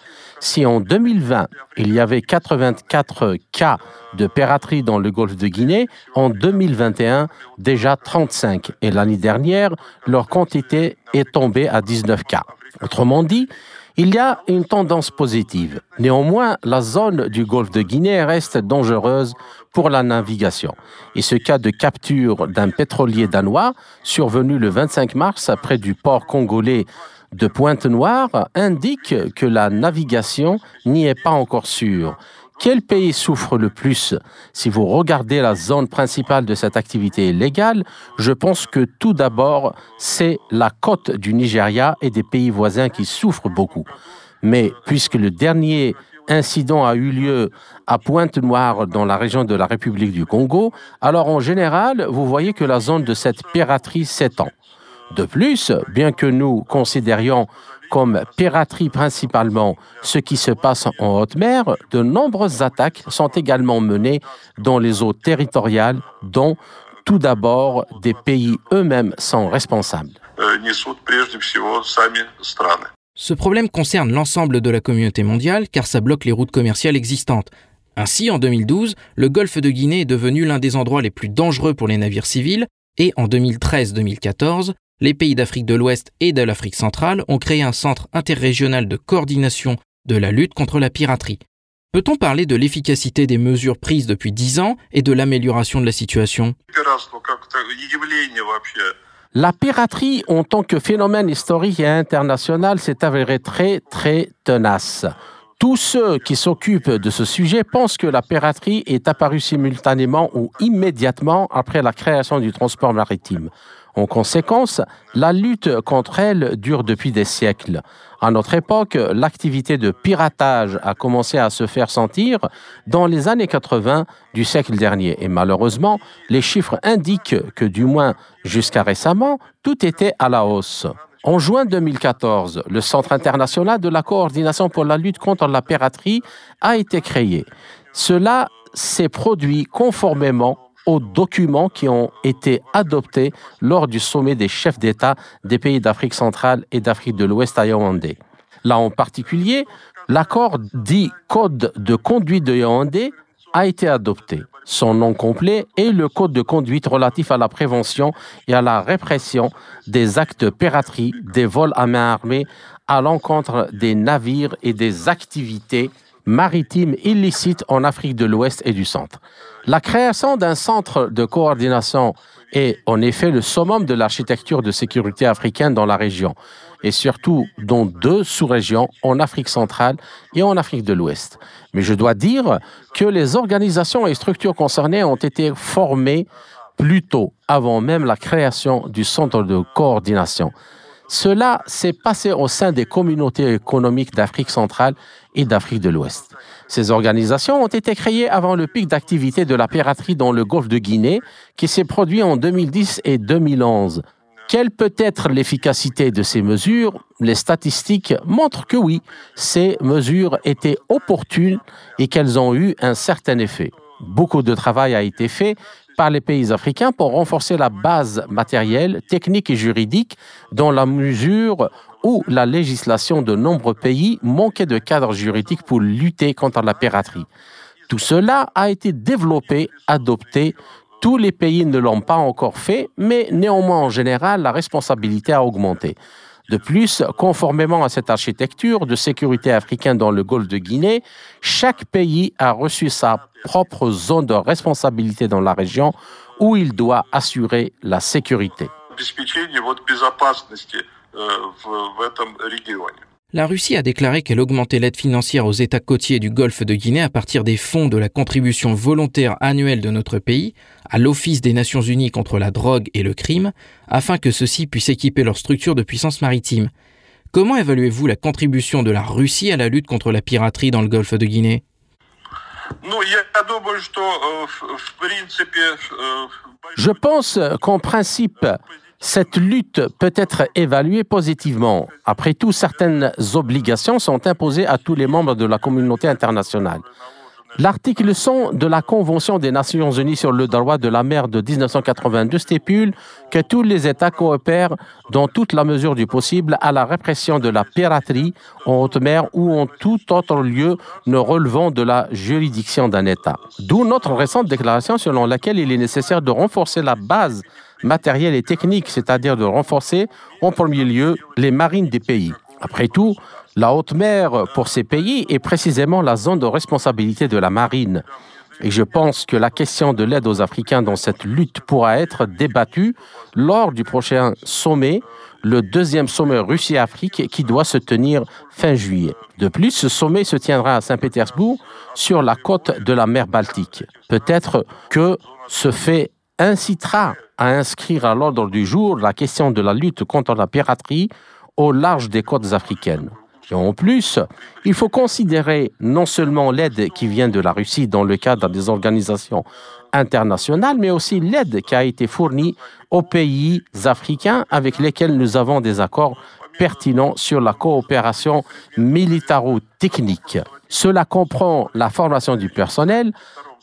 Si en 2020, il y avait 84 cas de piraterie dans le golfe de Guinée, en 2021, déjà 35. Et l'année dernière, leur quantité est tombée à 19 cas. Autrement dit, il y a une tendance positive. Néanmoins, la zone du golfe de Guinée reste dangereuse pour la navigation. Et ce cas de capture d'un pétrolier danois, survenu le 25 mars près du port congolais de Pointe-Noire, indique que la navigation n'y est pas encore sûre. Quel pays souffre le plus? Si vous regardez la zone principale de cette activité illégale, je pense que tout d'abord, c'est la côte du Nigeria et des pays voisins qui souffrent beaucoup. Mais puisque le dernier incident a eu lieu à Pointe-Noire dans la région de la République du Congo, alors en général, vous voyez que la zone de cette piraterie s'étend. De plus, bien que nous considérions comme piraterie principalement ce qui se passe en haute mer, de nombreuses attaques sont également menées dans les eaux territoriales dont tout d'abord des pays eux-mêmes sont responsables. Ce problème concerne l'ensemble de la communauté mondiale car ça bloque les routes commerciales existantes. Ainsi, en 2012, le golfe de Guinée est devenu l'un des endroits les plus dangereux pour les navires civils et en 2013-2014, les pays d'Afrique de l'Ouest et de l'Afrique centrale ont créé un centre interrégional de coordination de la lutte contre la piraterie. Peut-on parler de l'efficacité des mesures prises depuis dix ans et de l'amélioration de la situation? La piraterie en tant que phénomène historique et international s'est avérée très très tenace. Tous ceux qui s'occupent de ce sujet pensent que la piraterie est apparue simultanément ou immédiatement après la création du transport maritime. En conséquence, la lutte contre elle dure depuis des siècles. À notre époque, l'activité de piratage a commencé à se faire sentir dans les années 80 du siècle dernier. Et malheureusement, les chiffres indiquent que du moins jusqu'à récemment, tout était à la hausse. En juin 2014, le Centre international de la coordination pour la lutte contre la piraterie a été créé. Cela s'est produit conformément aux documents qui ont été adoptés lors du sommet des chefs d'État des pays d'Afrique centrale et d'Afrique de l'Ouest à Yaoundé. Là en particulier, l'accord dit Code de conduite de Yaoundé a été adopté. son nom complet et le code de conduite relatif à la prévention et à la répression des actes de piraterie, des vols à main armée à l'encontre des navires et des activités maritimes illicites en Afrique de l'Ouest et du Centre. La création d'un centre de coordination est en effet le summum de l'architecture de sécurité africaine dans la région et surtout dans deux sous-régions, en Afrique centrale et en Afrique de l'Ouest. Mais je dois dire que les organisations et structures concernées ont été formées plus tôt, avant même la création du centre de coordination. Cela s'est passé au sein des communautés économiques d'Afrique centrale et d'Afrique de l'Ouest. Ces organisations ont été créées avant le pic d'activité de la piraterie dans le golfe de Guinée, qui s'est produit en 2010 et 2011. Quelle peut être l'efficacité de ces mesures? Les statistiques montrent que oui, ces mesures étaient opportunes et qu'elles ont eu un certain effet. Beaucoup de travail a été fait par les pays africains pour renforcer la base matérielle, technique et juridique dans la mesure où la législation de nombreux pays manquait de cadre juridique pour lutter contre la piraterie. Tout cela a été développé, adopté tous les pays ne l'ont pas encore fait, mais néanmoins, en général, la responsabilité a augmenté. De plus, conformément à cette architecture de sécurité africaine dans le golfe de Guinée, chaque pays a reçu sa propre zone de responsabilité dans la région où il doit assurer la sécurité. La Russie a déclaré qu'elle augmentait l'aide financière aux États côtiers du golfe de Guinée à partir des fonds de la contribution volontaire annuelle de notre pays à l'Office des Nations Unies contre la drogue et le crime, afin que ceux-ci puissent équiper leurs structures de puissance maritime. Comment évaluez-vous la contribution de la Russie à la lutte contre la piraterie dans le golfe de Guinée? Je pense qu'en principe, cette lutte peut être évaluée positivement. Après tout, certaines obligations sont imposées à tous les membres de la communauté internationale. L'article 100 de la Convention des Nations Unies sur le droit de la mer de 1982 stipule que tous les États coopèrent dans toute la mesure du possible à la répression de la piraterie en haute mer ou en tout autre lieu ne relevant de la juridiction d'un État. D'où notre récente déclaration selon laquelle il est nécessaire de renforcer la base matériel et technique, c'est-à-dire de renforcer en premier lieu les marines des pays. Après tout, la haute mer pour ces pays est précisément la zone de responsabilité de la marine. Et je pense que la question de l'aide aux Africains dans cette lutte pourra être débattue lors du prochain sommet, le deuxième sommet Russie-Afrique qui doit se tenir fin juillet. De plus, ce sommet se tiendra à Saint-Pétersbourg sur la côte de la mer Baltique. Peut-être que ce fait incitera à inscrire à l'ordre du jour la question de la lutte contre la piraterie au large des côtes africaines. Et en plus, il faut considérer non seulement l'aide qui vient de la Russie dans le cadre des organisations internationales, mais aussi l'aide qui a été fournie aux pays africains avec lesquels nous avons des accords pertinents sur la coopération militaro-technique. Cela comprend la formation du personnel,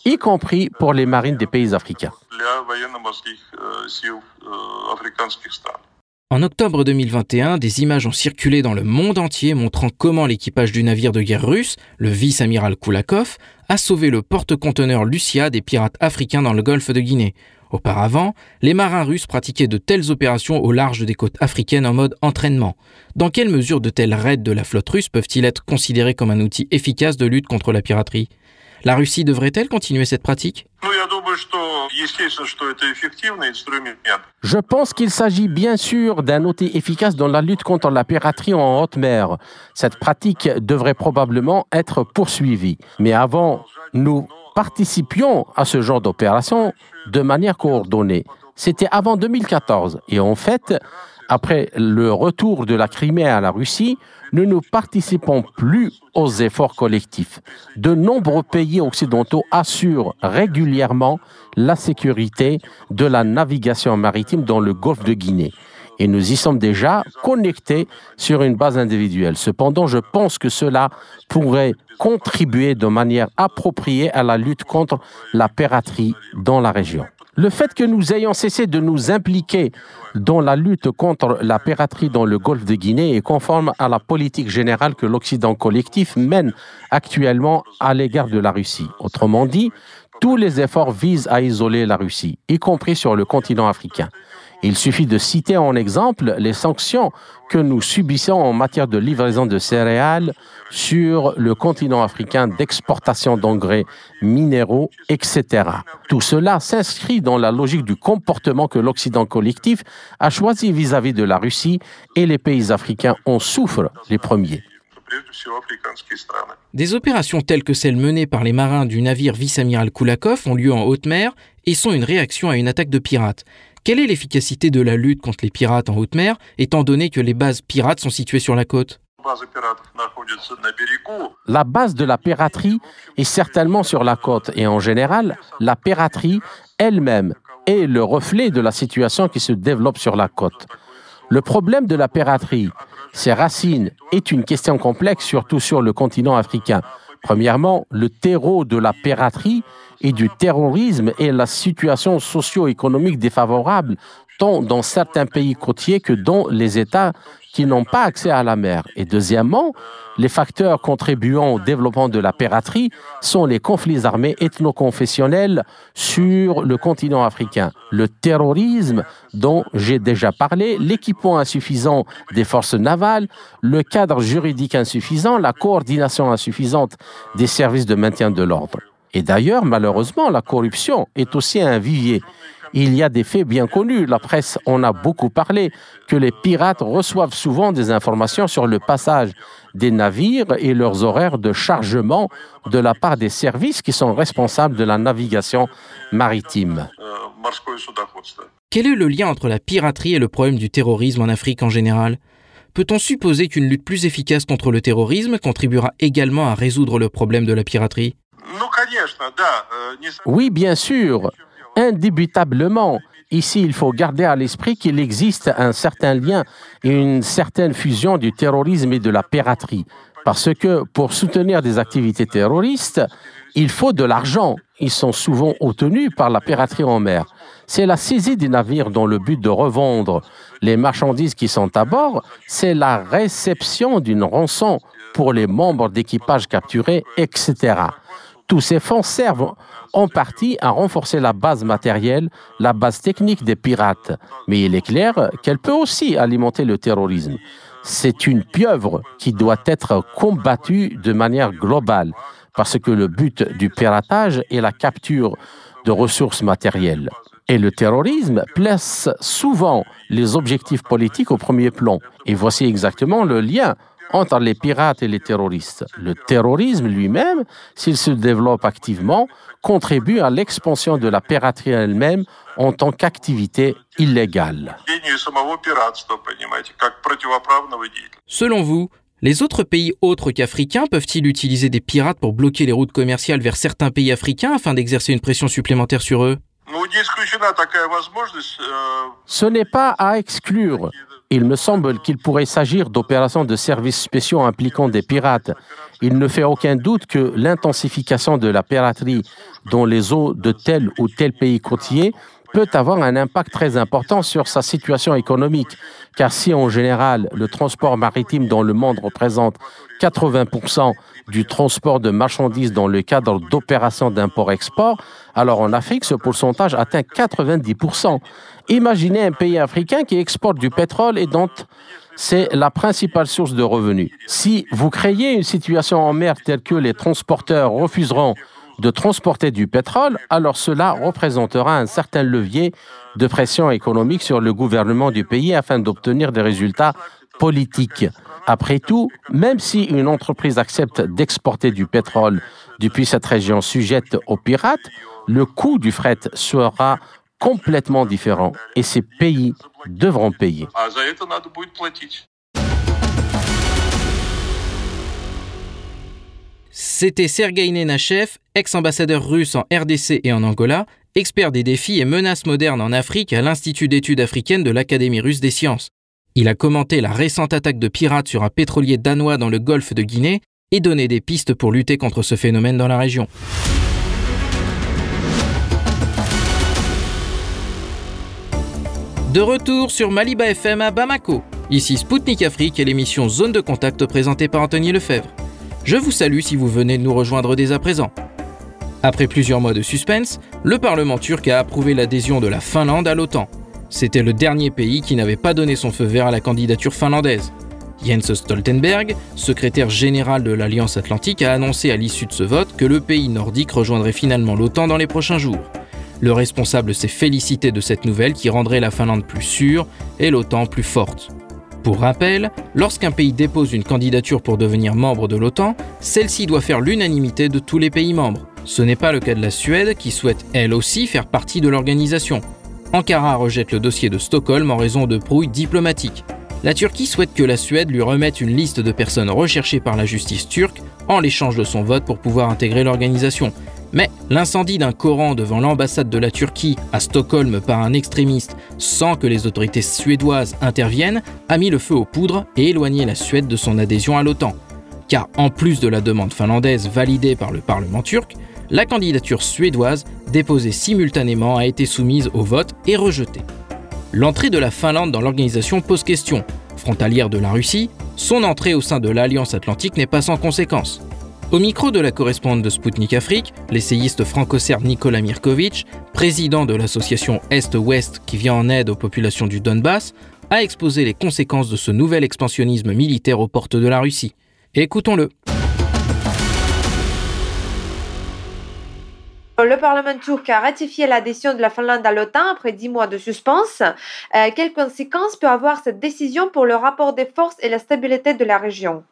y compris pour les marines des pays africains. En octobre 2021, des images ont circulé dans le monde entier montrant comment l'équipage du navire de guerre russe, le vice-amiral Koulakov, a sauvé le porte-conteneur Lucia des pirates africains dans le golfe de Guinée. Auparavant, les marins russes pratiquaient de telles opérations au large des côtes africaines en mode entraînement. Dans quelle mesure de tels raids de la flotte russe peuvent-ils être considérés comme un outil efficace de lutte contre la piraterie? La Russie devrait-elle continuer cette pratique? Je pense qu'il s'agit bien sûr d'un outil efficace dans la lutte contre la piraterie en haute mer. Cette pratique devrait probablement être poursuivie. Mais avant, nous participions à ce genre d'opération de manière coordonnée. C'était avant 2014. Et en fait, après le retour de la Crimée à la Russie, nous ne participons plus aux efforts collectifs. De nombreux pays occidentaux assurent régulièrement la sécurité de la navigation maritime dans le golfe de Guinée. Et nous y sommes déjà connectés sur une base individuelle. Cependant, je pense que cela pourrait contribuer de manière appropriée à la lutte contre la piraterie dans la région. Le fait que nous ayons cessé de nous impliquer dans la lutte contre la piraterie dans le golfe de Guinée est conforme à la politique générale que l'Occident collectif mène actuellement à l'égard de la Russie. Autrement dit, tous les efforts visent à isoler la Russie, y compris sur le continent africain. Il suffit de citer en exemple les sanctions que nous subissons en matière de livraison de céréales sur le continent africain, d'exportation d'engrais minéraux, etc. Tout cela s'inscrit dans la logique du comportement que l'Occident collectif a choisi vis-à-vis de la Russie et les pays africains en souffrent les premiers. Des opérations telles que celles menées par les marins du navire vice-amiral Koulakov ont lieu en haute mer et sont une réaction à une attaque de pirates. Quelle est l'efficacité de la lutte contre les pirates en haute mer, étant donné que les bases pirates sont situées sur la côte? La base de la piraterie est certainement sur la côte et en général, la piraterie elle-même est le reflet de la situation qui se développe sur la côte. Le problème de la piraterie, ses racines, est une question complexe, surtout sur le continent africain. Premièrement, le terreau de la piraterie et du terrorisme est la situation socio-économique défavorable tant dans certains pays côtiers que dans les États qui n'ont pas accès à la mer. Et deuxièmement, les facteurs contribuant au développement de la piraterie sont les conflits armés ethno-confessionnels sur le continent africain, le terrorisme dont j'ai déjà parlé, l'équipement insuffisant des forces navales, le cadre juridique insuffisant, la coordination insuffisante des services de maintien de l'ordre. Et d'ailleurs, malheureusement, la corruption est aussi un vivier. Il y a des faits bien connus, la presse en a beaucoup parlé, que les pirates reçoivent souvent des informations sur le passage des navires et leurs horaires de chargement de la part des services qui sont responsables de la navigation maritime. Quel est le lien entre la piraterie et le problème du terrorisme en Afrique en général? Peut-on supposer qu'une lutte plus efficace contre le terrorisme contribuera également à résoudre le problème de la piraterie? Oui, bien sûr, indébutablement. Ici, il faut garder à l'esprit qu'il existe un certain lien et une certaine fusion du terrorisme et de la piraterie. Parce que pour soutenir des activités terroristes, il faut de l'argent. Ils sont souvent obtenus par la piraterie en mer. C'est la saisie des navires dans le but de revendre les marchandises qui sont à bord. C'est la réception d'une rançon pour les membres d'équipage capturés, etc. Tous ces fonds servent en partie à renforcer la base matérielle, la base technique des pirates, mais il est clair qu'elle peut aussi alimenter le terrorisme. C'est une pieuvre qui doit être combattue de manière globale, parce que le but du piratage est la capture de ressources matérielles. Et le terrorisme place souvent les objectifs politiques au premier plan. Et voici exactement le lien entre les pirates et les terroristes. Le terrorisme lui-même, s'il se développe activement, contribue à l'expansion de la piraterie elle-même en tant qu'activité illégale. Selon vous, les autres pays autres qu'africains peuvent-ils utiliser des pirates pour bloquer les routes commerciales vers certains pays africains afin d'exercer une pression supplémentaire sur eux? Ce n'est pas à exclure. Il me semble qu'il pourrait s'agir d'opérations de services spéciaux impliquant des pirates. Il ne fait aucun doute que l'intensification de la piraterie dans les eaux de tel ou tel pays côtier peut avoir un impact très important sur sa situation économique, car si en général le transport maritime dans le monde représente 80% du transport de marchandises dans le cadre d'opérations d'import-export, alors en Afrique, ce pourcentage atteint 90%. Imaginez un pays africain qui exporte du pétrole et dont c'est la principale source de revenus. Si vous créez une situation en mer telle que les transporteurs refuseront de transporter du pétrole, alors cela représentera un certain levier de pression économique sur le gouvernement du pays afin d'obtenir des résultats politiques. Après tout, même si une entreprise accepte d'exporter du pétrole depuis cette région sujette aux pirates, le coût du fret sera complètement différent et ces pays devront payer. C'était Sergei Nenachev, ex-ambassadeur russe en RDC et en Angola, expert des défis et menaces modernes en Afrique à l'Institut d'études africaines de l'Académie russe des sciences. Il a commenté la récente attaque de pirates sur un pétrolier danois dans le golfe de Guinée et donné des pistes pour lutter contre ce phénomène dans la région. De retour sur Maliba FM à Bamako. Ici Spoutnik Afrique et l'émission Zone de contact présentée par Anthony Lefebvre. Je vous salue si vous venez nous rejoindre dès à présent. Après plusieurs mois de suspense, le Parlement turc a approuvé l'adhésion de la Finlande à l'OTAN. C'était le dernier pays qui n'avait pas donné son feu vert à la candidature finlandaise. Jens Stoltenberg, secrétaire général de l'Alliance Atlantique, a annoncé à l'issue de ce vote que le pays nordique rejoindrait finalement l'OTAN dans les prochains jours. Le responsable s'est félicité de cette nouvelle qui rendrait la Finlande plus sûre et l'OTAN plus forte. Pour rappel, lorsqu'un pays dépose une candidature pour devenir membre de l'OTAN, celle-ci doit faire l'unanimité de tous les pays membres. Ce n'est pas le cas de la Suède qui souhaite elle aussi faire partie de l'organisation. Ankara rejette le dossier de Stockholm en raison de brouilles diplomatiques. La Turquie souhaite que la Suède lui remette une liste de personnes recherchées par la justice turque en l'échange de son vote pour pouvoir intégrer l'organisation. Mais l'incendie d'un Coran devant l'ambassade de la Turquie à Stockholm par un extrémiste sans que les autorités suédoises interviennent a mis le feu aux poudres et éloigné la Suède de son adhésion à l'OTAN. Car en plus de la demande finlandaise validée par le Parlement turc, la candidature suédoise déposée simultanément a été soumise au vote et rejetée. L'entrée de la Finlande dans l'organisation pose question. Frontalière de la Russie, son entrée au sein de l'Alliance Atlantique n'est pas sans conséquences. Au micro de la correspondante de Sputnik Afrique, l'essayiste franco-serbe Nikola Mirkovic, président de l'association Est-Ouest qui vient en aide aux populations du Donbass, a exposé les conséquences de ce nouvel expansionnisme militaire aux portes de la Russie. Écoutons-le. Le Parlement turc a ratifié l'adhésion de la Finlande à l'OTAN après dix mois de suspense. Euh, quelles conséquences peut avoir cette décision pour le rapport des forces et la stabilité de la région?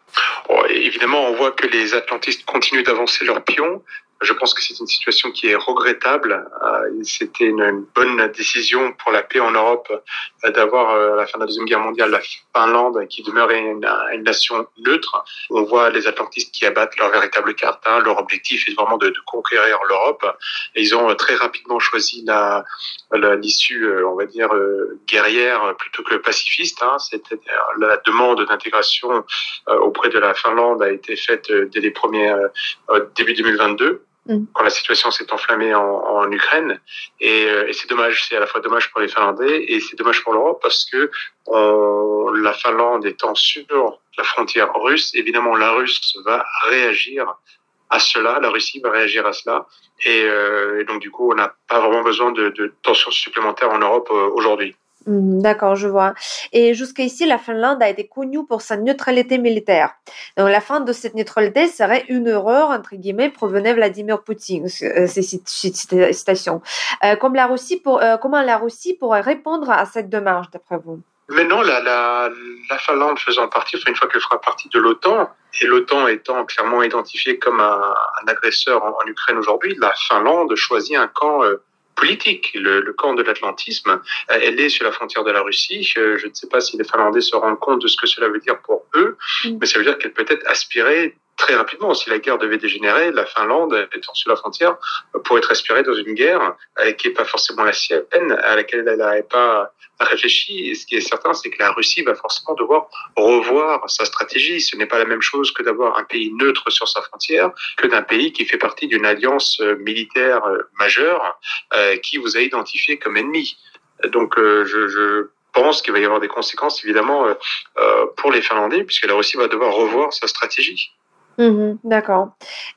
Évidemment, on voit que les atlantistes continuent d'avancer leurs pions. Je pense que c'est une situation qui est regrettable. Euh, c'était une, bonne décision pour la paix en Europe euh, d'avoir euh, à la fin de la deuxième guerre mondiale la Finlande qui demeurait une, nation neutre. On voit les Atlantistes qui abattent leur véritable carte. Hein. Leur objectif est vraiment de, conquérir l'Europe. Ils ont très rapidement choisi la l'issue, on va dire guerrière plutôt que pacifiste. Hein. C'était la demande d'intégration auprès de la Finlande a été faite dès les premiers début 2022. Mm. quand la situation s'est enflammée en, en Ukraine. Et, euh, et c'est dommage, c'est à la fois dommage pour les Finlandais et c'est dommage pour l'Europe parce que la Finlande étant sur la frontière russe, évidemment la Russe va réagir à cela, la Russie va réagir à cela. Et, euh, et donc du coup, on n'a pas vraiment besoin de, de tensions supplémentaires en Europe euh, aujourd'hui. Mmh, d'accord, je vois. Et jusqu'ici, la Finlande a été connue pour sa neutralité militaire. Donc, la fin de cette neutralité serait une erreur, entre guillemets, provenait Vladimir Poutine, euh, ces citations. Euh, la Russie pour, euh, comment la Russie pourrait répondre à cette démarche, d'après vous? Maintenant, la, la, la Finlande faisant partie, une fois qu'elle fera partie de l'OTAN, et l'OTAN étant clairement identifiée comme un, agresseur en, en Ukraine aujourd'hui, la Finlande choisit un camp politique. Le, le camp de l'atlantisme, euh, elle est sur la frontière de la Russie. Je ne sais pas si les Finlandais se rendent compte de ce que cela veut dire pour eux, mm. mais ça veut dire qu'elle peut être aspirée très rapidement. Si la guerre devait dégénérer, la Finlande, étant sur la frontière, pourrait être aspirée dans une guerre euh, qui n'est pas forcément la sienne, à laquelle elle n'avait pas réfléchi. Ce qui est certain, c'est que la Russie va forcément devoir revoir sa stratégie. Ce n'est pas la même chose que d'avoir un pays neutre sur sa frontière que d'un pays qui fait partie d'une alliance euh, militaire euh, majeure qui vous a identifié comme ennemi. Donc, je, je pense qu'il va y avoir des conséquences évidemment pour les Finlandais, puisque la Russie va devoir revoir sa stratégie. Mmh d'accord.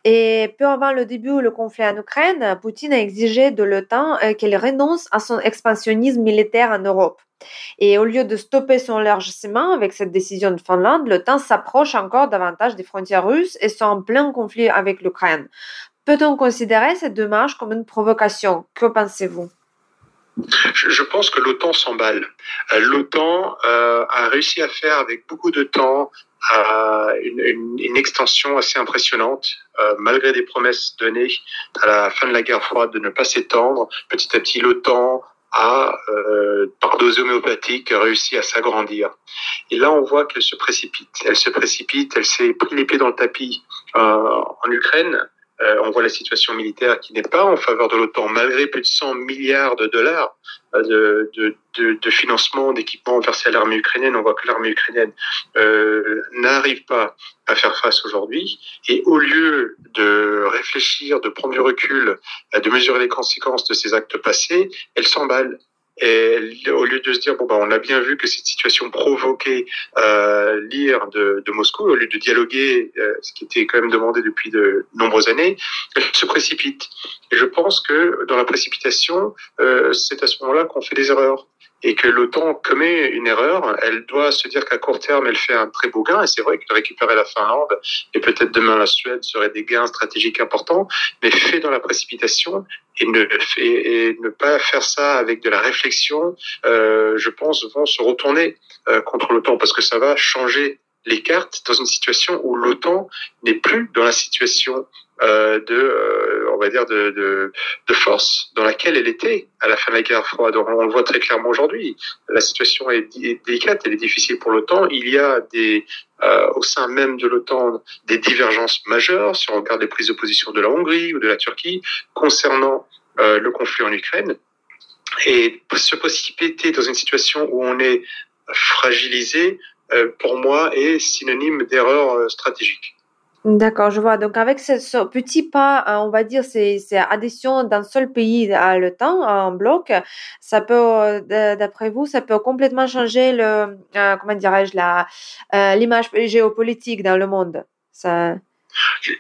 Et peu avant le début du conflit en Ukraine, Poutine a exigé de l'OTAN euh, qu'elle renonce à son expansionnisme militaire en Europe. Et au lieu de stopper son élargissement avec cette décision de Finlande, l'OTAN s'approche encore davantage des frontières russes et sont en plein conflit avec l'Ukraine. Peut-on considérer cette démarche comme une provocation? Que pensez-vous? Je pense que l'OTAN s'emballe. Euh, L'OTAN euh, a réussi à faire avec beaucoup de temps euh, une, extension assez impressionnante, malgré des promesses données à la fin de la guerre froide de ne pas s'étendre. Petit à petit, l'OTAN a, par dose homéopathique, réussi à s'agrandir. Et là, on voit qu'elle se précipite. Elle se précipite, elle s'est pris les pieds dans le tapis en Ukraine. Euh, on voit la situation militaire qui n'est pas en faveur de l'OTAN, malgré plus de 100 milliards de dollars euh, de, de, financement, d'équipement versé à l'armée ukrainienne. On voit que l'armée ukrainienne euh, n'arrive pas à faire face aujourd'hui. Et au lieu de réfléchir, de prendre du recul, de mesurer les conséquences de ces actes passés, elle s'emballe Et au lieu de se dire bon bah on a bien vu que cette situation provoquait euh, l'ire de, de, Moscou, au lieu de dialoguer, euh, ce qui était quand même demandé depuis de nombreuses années, elle se précipite. Et je pense que dans la précipitation, euh, c'est à ce moment-là qu'on fait des erreurs et que l'OTAN commet une erreur, elle doit se dire qu'à court terme, elle fait un très beau gain, et c'est vrai que récupérer la Finlande et peut-être demain la Suède seraient des gains stratégiques importants, mais fait dans la précipitation et ne, et ne pas faire ça avec de la réflexion, euh, je pense, vont se retourner euh, contre l'OTAN, parce que ça va changer les cartes dans une situation où l'OTAN n'est plus dans la situation euh, de, euh, va dire, de, force dans laquelle elle était à la fin de la guerre froide. On, le voit très clairement aujourd'hui. La situation est, délicate, elle est difficile pour l'OTAN. Il y a euh, au sein même de l'OTAN des divergences majeures, si on regarde les prises de position de la Hongrie ou de la Turquie, concernant euh, le conflit en Ukraine. Et se précipiter dans une situation où on est fragilisé, euh, pour moi, est synonyme d'erreur stratégique. D'accord, je vois. Donc avec ce, petit pas, euh, on va dire, c'est adhésion d'un seul pays à le temps, en bloc, ça peut, euh, d'après vous, ça peut complètement changer le, euh, comment dirais-je, la, l'image géopolitique dans le monde? Ça... Je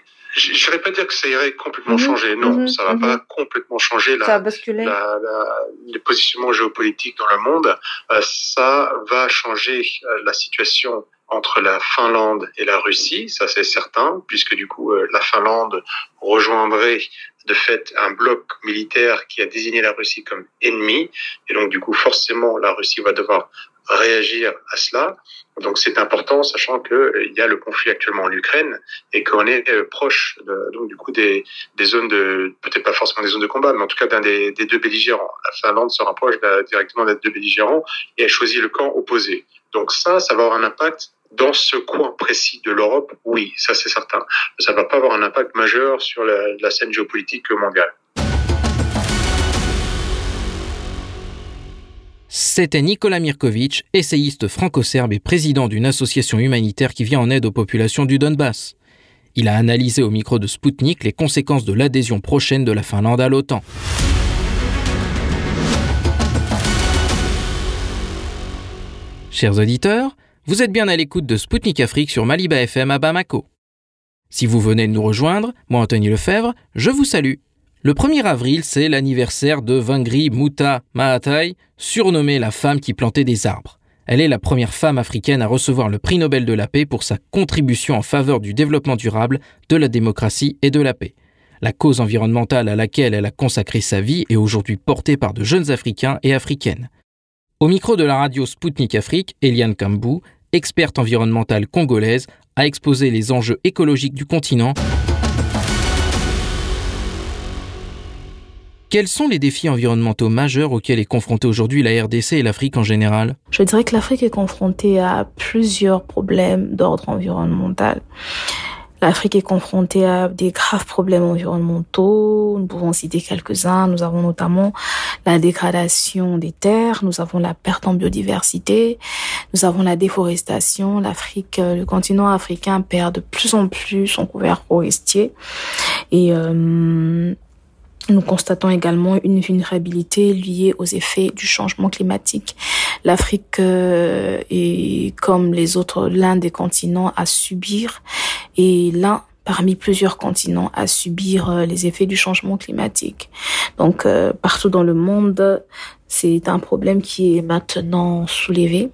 ne vais pas dire que ça irait complètement mhm, changer. Non, mhm, ça va pas mhm. complètement changer la, la, la, les positionnements géopolitiques dans le monde. ça va changer la situation entre la Finlande et la Russie, ça c'est certain, puisque du coup euh, la Finlande rejoindrait de fait un bloc militaire qui a désigné la Russie comme ennemi, et donc du coup forcément la Russie va devoir réagir à cela. Donc c'est important, sachant que euh, il y a le conflit actuellement en Ukraine et qu'on est euh, proche donc du coup des, zones de peut-être pas forcément des zones de combat, mais en tout cas d'un des, deux belligérants. La Finlande se rapproche directement des deux belligérants et a choisi le camp opposé. Donc ça, ça va avoir un impact dans ce coin précis de l'Europe, oui, ça c'est certain. Ça ne va pas avoir un impact majeur sur la, scène géopolitique mondiale. C'était Nicolas Mirkovic, essayiste franco-serbe et président d'une association humanitaire qui vient en aide aux populations du Donbass. Il a analysé au micro de Sputnik les conséquences de l'adhésion prochaine de la Finlande à l'OTAN. Chers auditeurs, vous êtes bien à l'écoute de Spoutnik Afrique sur Maliba FM à Bamako. Si vous venez de nous rejoindre, moi Anthony Lefebvre, je vous salue. Le 1er avril, c'est l'anniversaire de Vangri Muta Maatai, surnommée la femme qui plantait des arbres. Elle est la première femme africaine à recevoir le prix Nobel de la paix pour sa contribution en faveur du développement durable, de la démocratie et de la paix. La cause environnementale à laquelle elle a consacré sa vie est aujourd'hui portée par de jeunes Africains et Africaines. Au micro de la radio Spoutnik Afrique, Eliane Kambou, experte environnementale congolaise, a exposé les enjeux écologiques du continent. Quels sont les défis environnementaux majeurs auxquels est confrontée aujourd'hui la RDC et l'Afrique en général? Je dirais que l'Afrique est confrontée à plusieurs problèmes d'ordre environnemental. L'Afrique est confrontée à des graves problèmes environnementaux. Nous pouvons citer quelques-uns. Nous avons notamment la dégradation des terres, nous avons la perte en biodiversité, nous avons la déforestation. L'Afrique, euh, le continent africain perd de plus en plus son couvert forestier. Et euh, nous constatons également une vulnérabilité liée aux effets du changement climatique. L'Afrique euh, est, comme les autres, l'un des continents à subir et l'un parmi plusieurs continents à subir euh, les effets du changement climatique. Donc euh, partout dans le monde, c'est un problème qui est maintenant soulevé.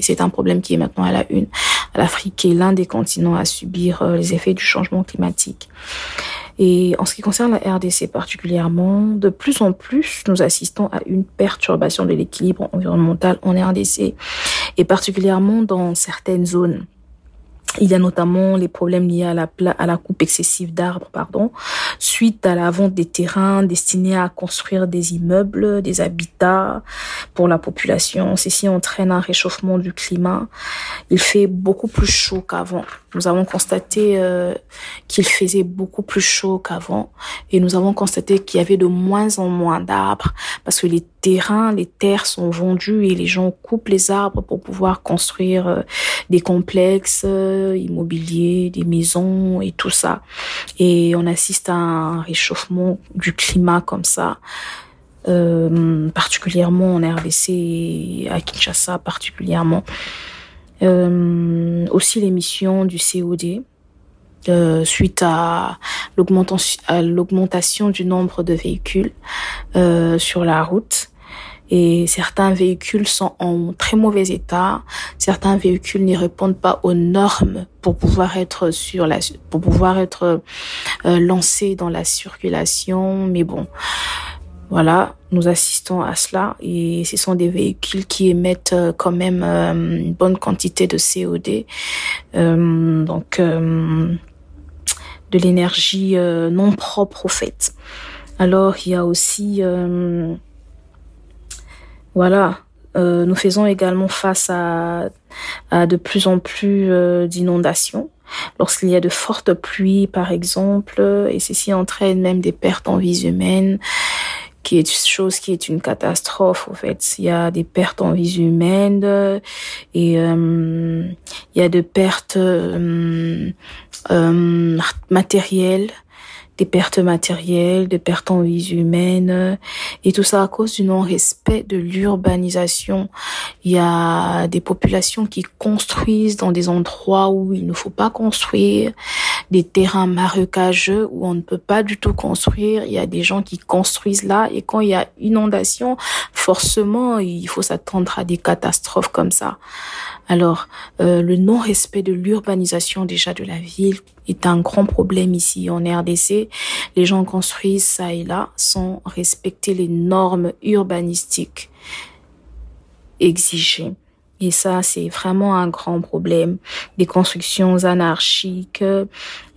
C'est un problème qui est maintenant à la une. L'Afrique est l'un des continents à subir les effets du changement climatique. Et en ce qui concerne la RDC particulièrement, de plus en plus, nous assistons à une perturbation de l'équilibre environnemental en RDC, et particulièrement dans certaines zones. Il y a notamment les problèmes liés à la, coupe excessive d'arbres, pardon, suite à la vente des terrains destinés à construire des immeubles, des habitats pour la population. Ceci entraîne un réchauffement du climat. Il fait beaucoup plus chaud qu'avant. Nous avons constaté euh, qu'il faisait beaucoup plus chaud qu'avant et nous avons constaté qu'il y avait de moins en moins d'arbres parce que les terrains, les terres sont vendues et les gens coupent les arbres pour pouvoir construire euh, des complexes euh, immobiliers, des maisons et tout ça. Et on assiste à un réchauffement du climat comme ça particulièrement en RDC, à Kinshasa particulièrement. aussi l'émission du COD, euh, suite à l'augmentation du nombre de véhicules euh, sur la route. Et certains véhicules sont en très mauvais état. Certains véhicules n'y répondent pas aux normes pour pouvoir être sur la, pour pouvoir être euh, lancés dans la circulation. Mais bon, voilà, nous assistons à cela et ce sont des véhicules qui émettent euh, quand même une bonne quantité de COD. donc de l'énergie euh, non propre au fait. Alors il y a aussi, euh, voilà, euh, nous faisons également face à, à de plus en plus d'inondations. Lorsqu'il y a de fortes pluies, par exemple, et ceci entraîne même des pertes en vies humaines, qui est une chose qui est une catastrophe au fait. Il y a des pertes en vies humaines et euh, il y a des pertes euh, euh, matérielles des pertes matérielles, des pertes en vies humaines, et tout ça à cause du non-respect de l'urbanisation. Il y a des populations qui construisent dans des endroits où il ne faut pas construire, des terrains marécageux où on ne peut pas du tout construire. Il y a des gens qui construisent là, et quand il y a inondation, forcément, il faut s'attendre à des catastrophes comme ça. Alors, euh, le non-respect de l'urbanisation déjà de la ville est un grand problème ici en RDC. Les gens construisent ça et là sans respecter les normes urbanistiques exigées. Et ça, c'est vraiment un grand problème. Des constructions anarchiques.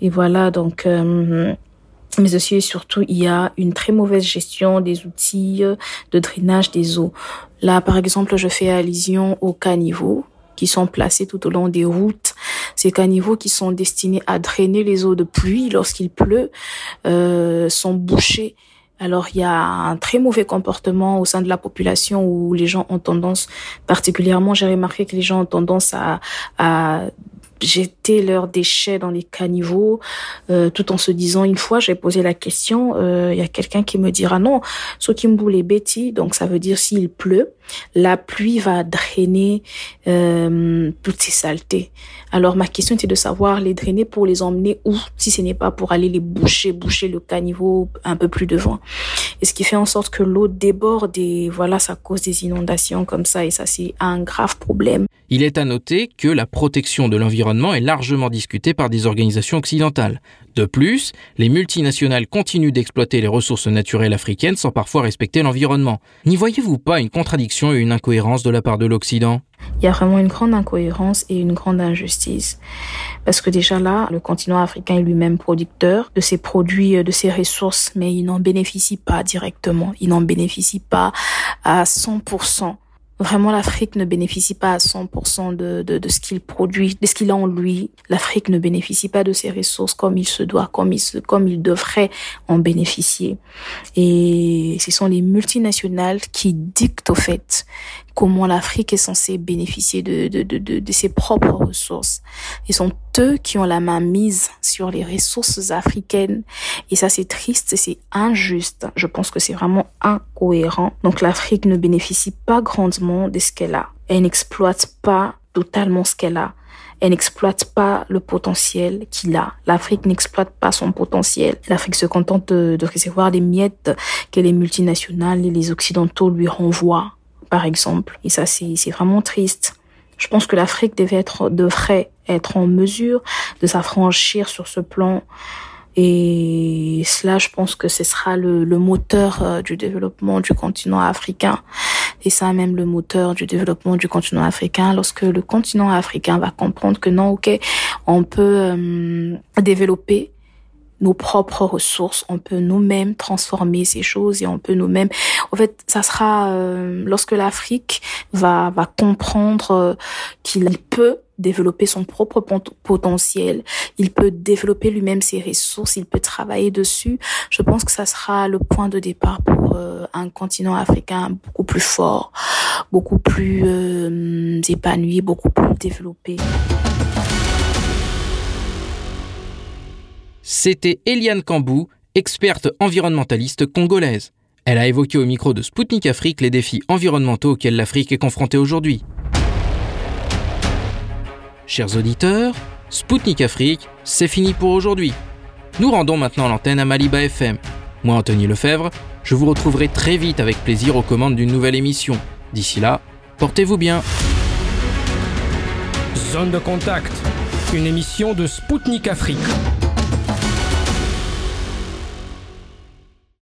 Et voilà, donc... Euh, mais aussi et surtout, il y a une très mauvaise gestion des outils de drainage des eaux. Là, par exemple, je fais allusion au caniveau qui sont placés tout au long des routes. Ces caniveaux qui sont destinés à drainer les eaux de pluie lorsqu'il pleut euh, sont bouchés. Alors il y a un très mauvais comportement au sein de la population où les gens ont tendance, particulièrement j'ai remarqué que les gens ont tendance à, à jeter leurs déchets dans les caniveaux, euh, tout en se disant une fois j'ai posé la question, euh, il y a quelqu'un qui me dira non, ce qui me boule bêtis, donc ça veut dire s'il pleut, la pluie va drainer euh, toutes ces saletés. Alors ma question était de savoir les drainer pour les emmener où, si ce n'est pas pour aller les boucher, boucher le caniveau un peu plus devant. Et ce qui fait en sorte que l'eau déborde et voilà, ça cause des inondations comme ça et ça c'est un grave problème. Il est à noter que la protection de l'environnement est largement discutée par des organisations occidentales. De plus, les multinationales continuent d'exploiter les ressources naturelles africaines sans parfois respecter l'environnement. N'y voyez-vous pas une contradiction et une incohérence de la part de l'Occident? Il y a vraiment une grande incohérence et une grande injustice. Parce que déjà là, le continent africain est lui-même producteur de ses produits, de ses ressources, mais il n'en bénéficie pas directement. Il n'en bénéficie pas à 100%. Vraiment, l'Afrique ne bénéficie pas à 100% de, de, ce qu'il produit, de ce qu'il a en lui. L'Afrique ne bénéficie pas de ses ressources comme il se doit, comme il, comme il devrait en bénéficier. Et ce sont les multinationales qui dictent au fait comment l'Afrique est censée bénéficier de, de, de, de, ses propres ressources. Ils sont eux qui ont la main mise sur les ressources africaines. Et ça, c'est triste, c'est injuste. Je pense que c'est vraiment incohérent. Donc l'Afrique ne bénéficie pas grandement de ce qu'elle a. Elle n'exploite pas totalement ce qu'elle a. Elle n'exploite pas le potentiel qu'il a. L'Afrique n'exploite pas son potentiel. L'Afrique se contente de, de recevoir des miettes que les multinationales et les occidentaux lui renvoient par exemple. Et ça, c'est vraiment triste. Je pense que l'Afrique devrait être en mesure de s'affranchir sur ce plan. Et cela, je pense que ce sera le, le moteur euh, du développement du continent africain. Et ça, même le moteur du développement du continent africain, lorsque le continent africain va comprendre que non, ok, on peut euh, développer nos propres ressources, on peut nous-mêmes transformer ces choses et on peut nous-mêmes. En fait, ça sera euh, lorsque l'Afrique va va comprendre euh, qu'il peut développer son propre potentiel, il peut développer lui-même ses ressources, il peut travailler dessus. Je pense que ça sera le point de départ pour euh, un continent africain beaucoup plus fort, beaucoup plus épanoui, beaucoup plus développé. C'était Eliane Kambou, experte environnementaliste congolaise. Elle a évoqué au micro de Spoutnik Afrique les défis environnementaux auxquels l'Afrique est confrontée aujourd'hui. Chers auditeurs, Spoutnik Afrique, c'est fini pour aujourd'hui. Nous rendons maintenant l'antenne à Maliba FM. Moi, Anthony Lefebvre, je vous retrouverai très vite avec plaisir aux commandes d'une nouvelle émission. D'ici là, portez-vous bien. Zone de contact, une émission de Spoutnik Afrique.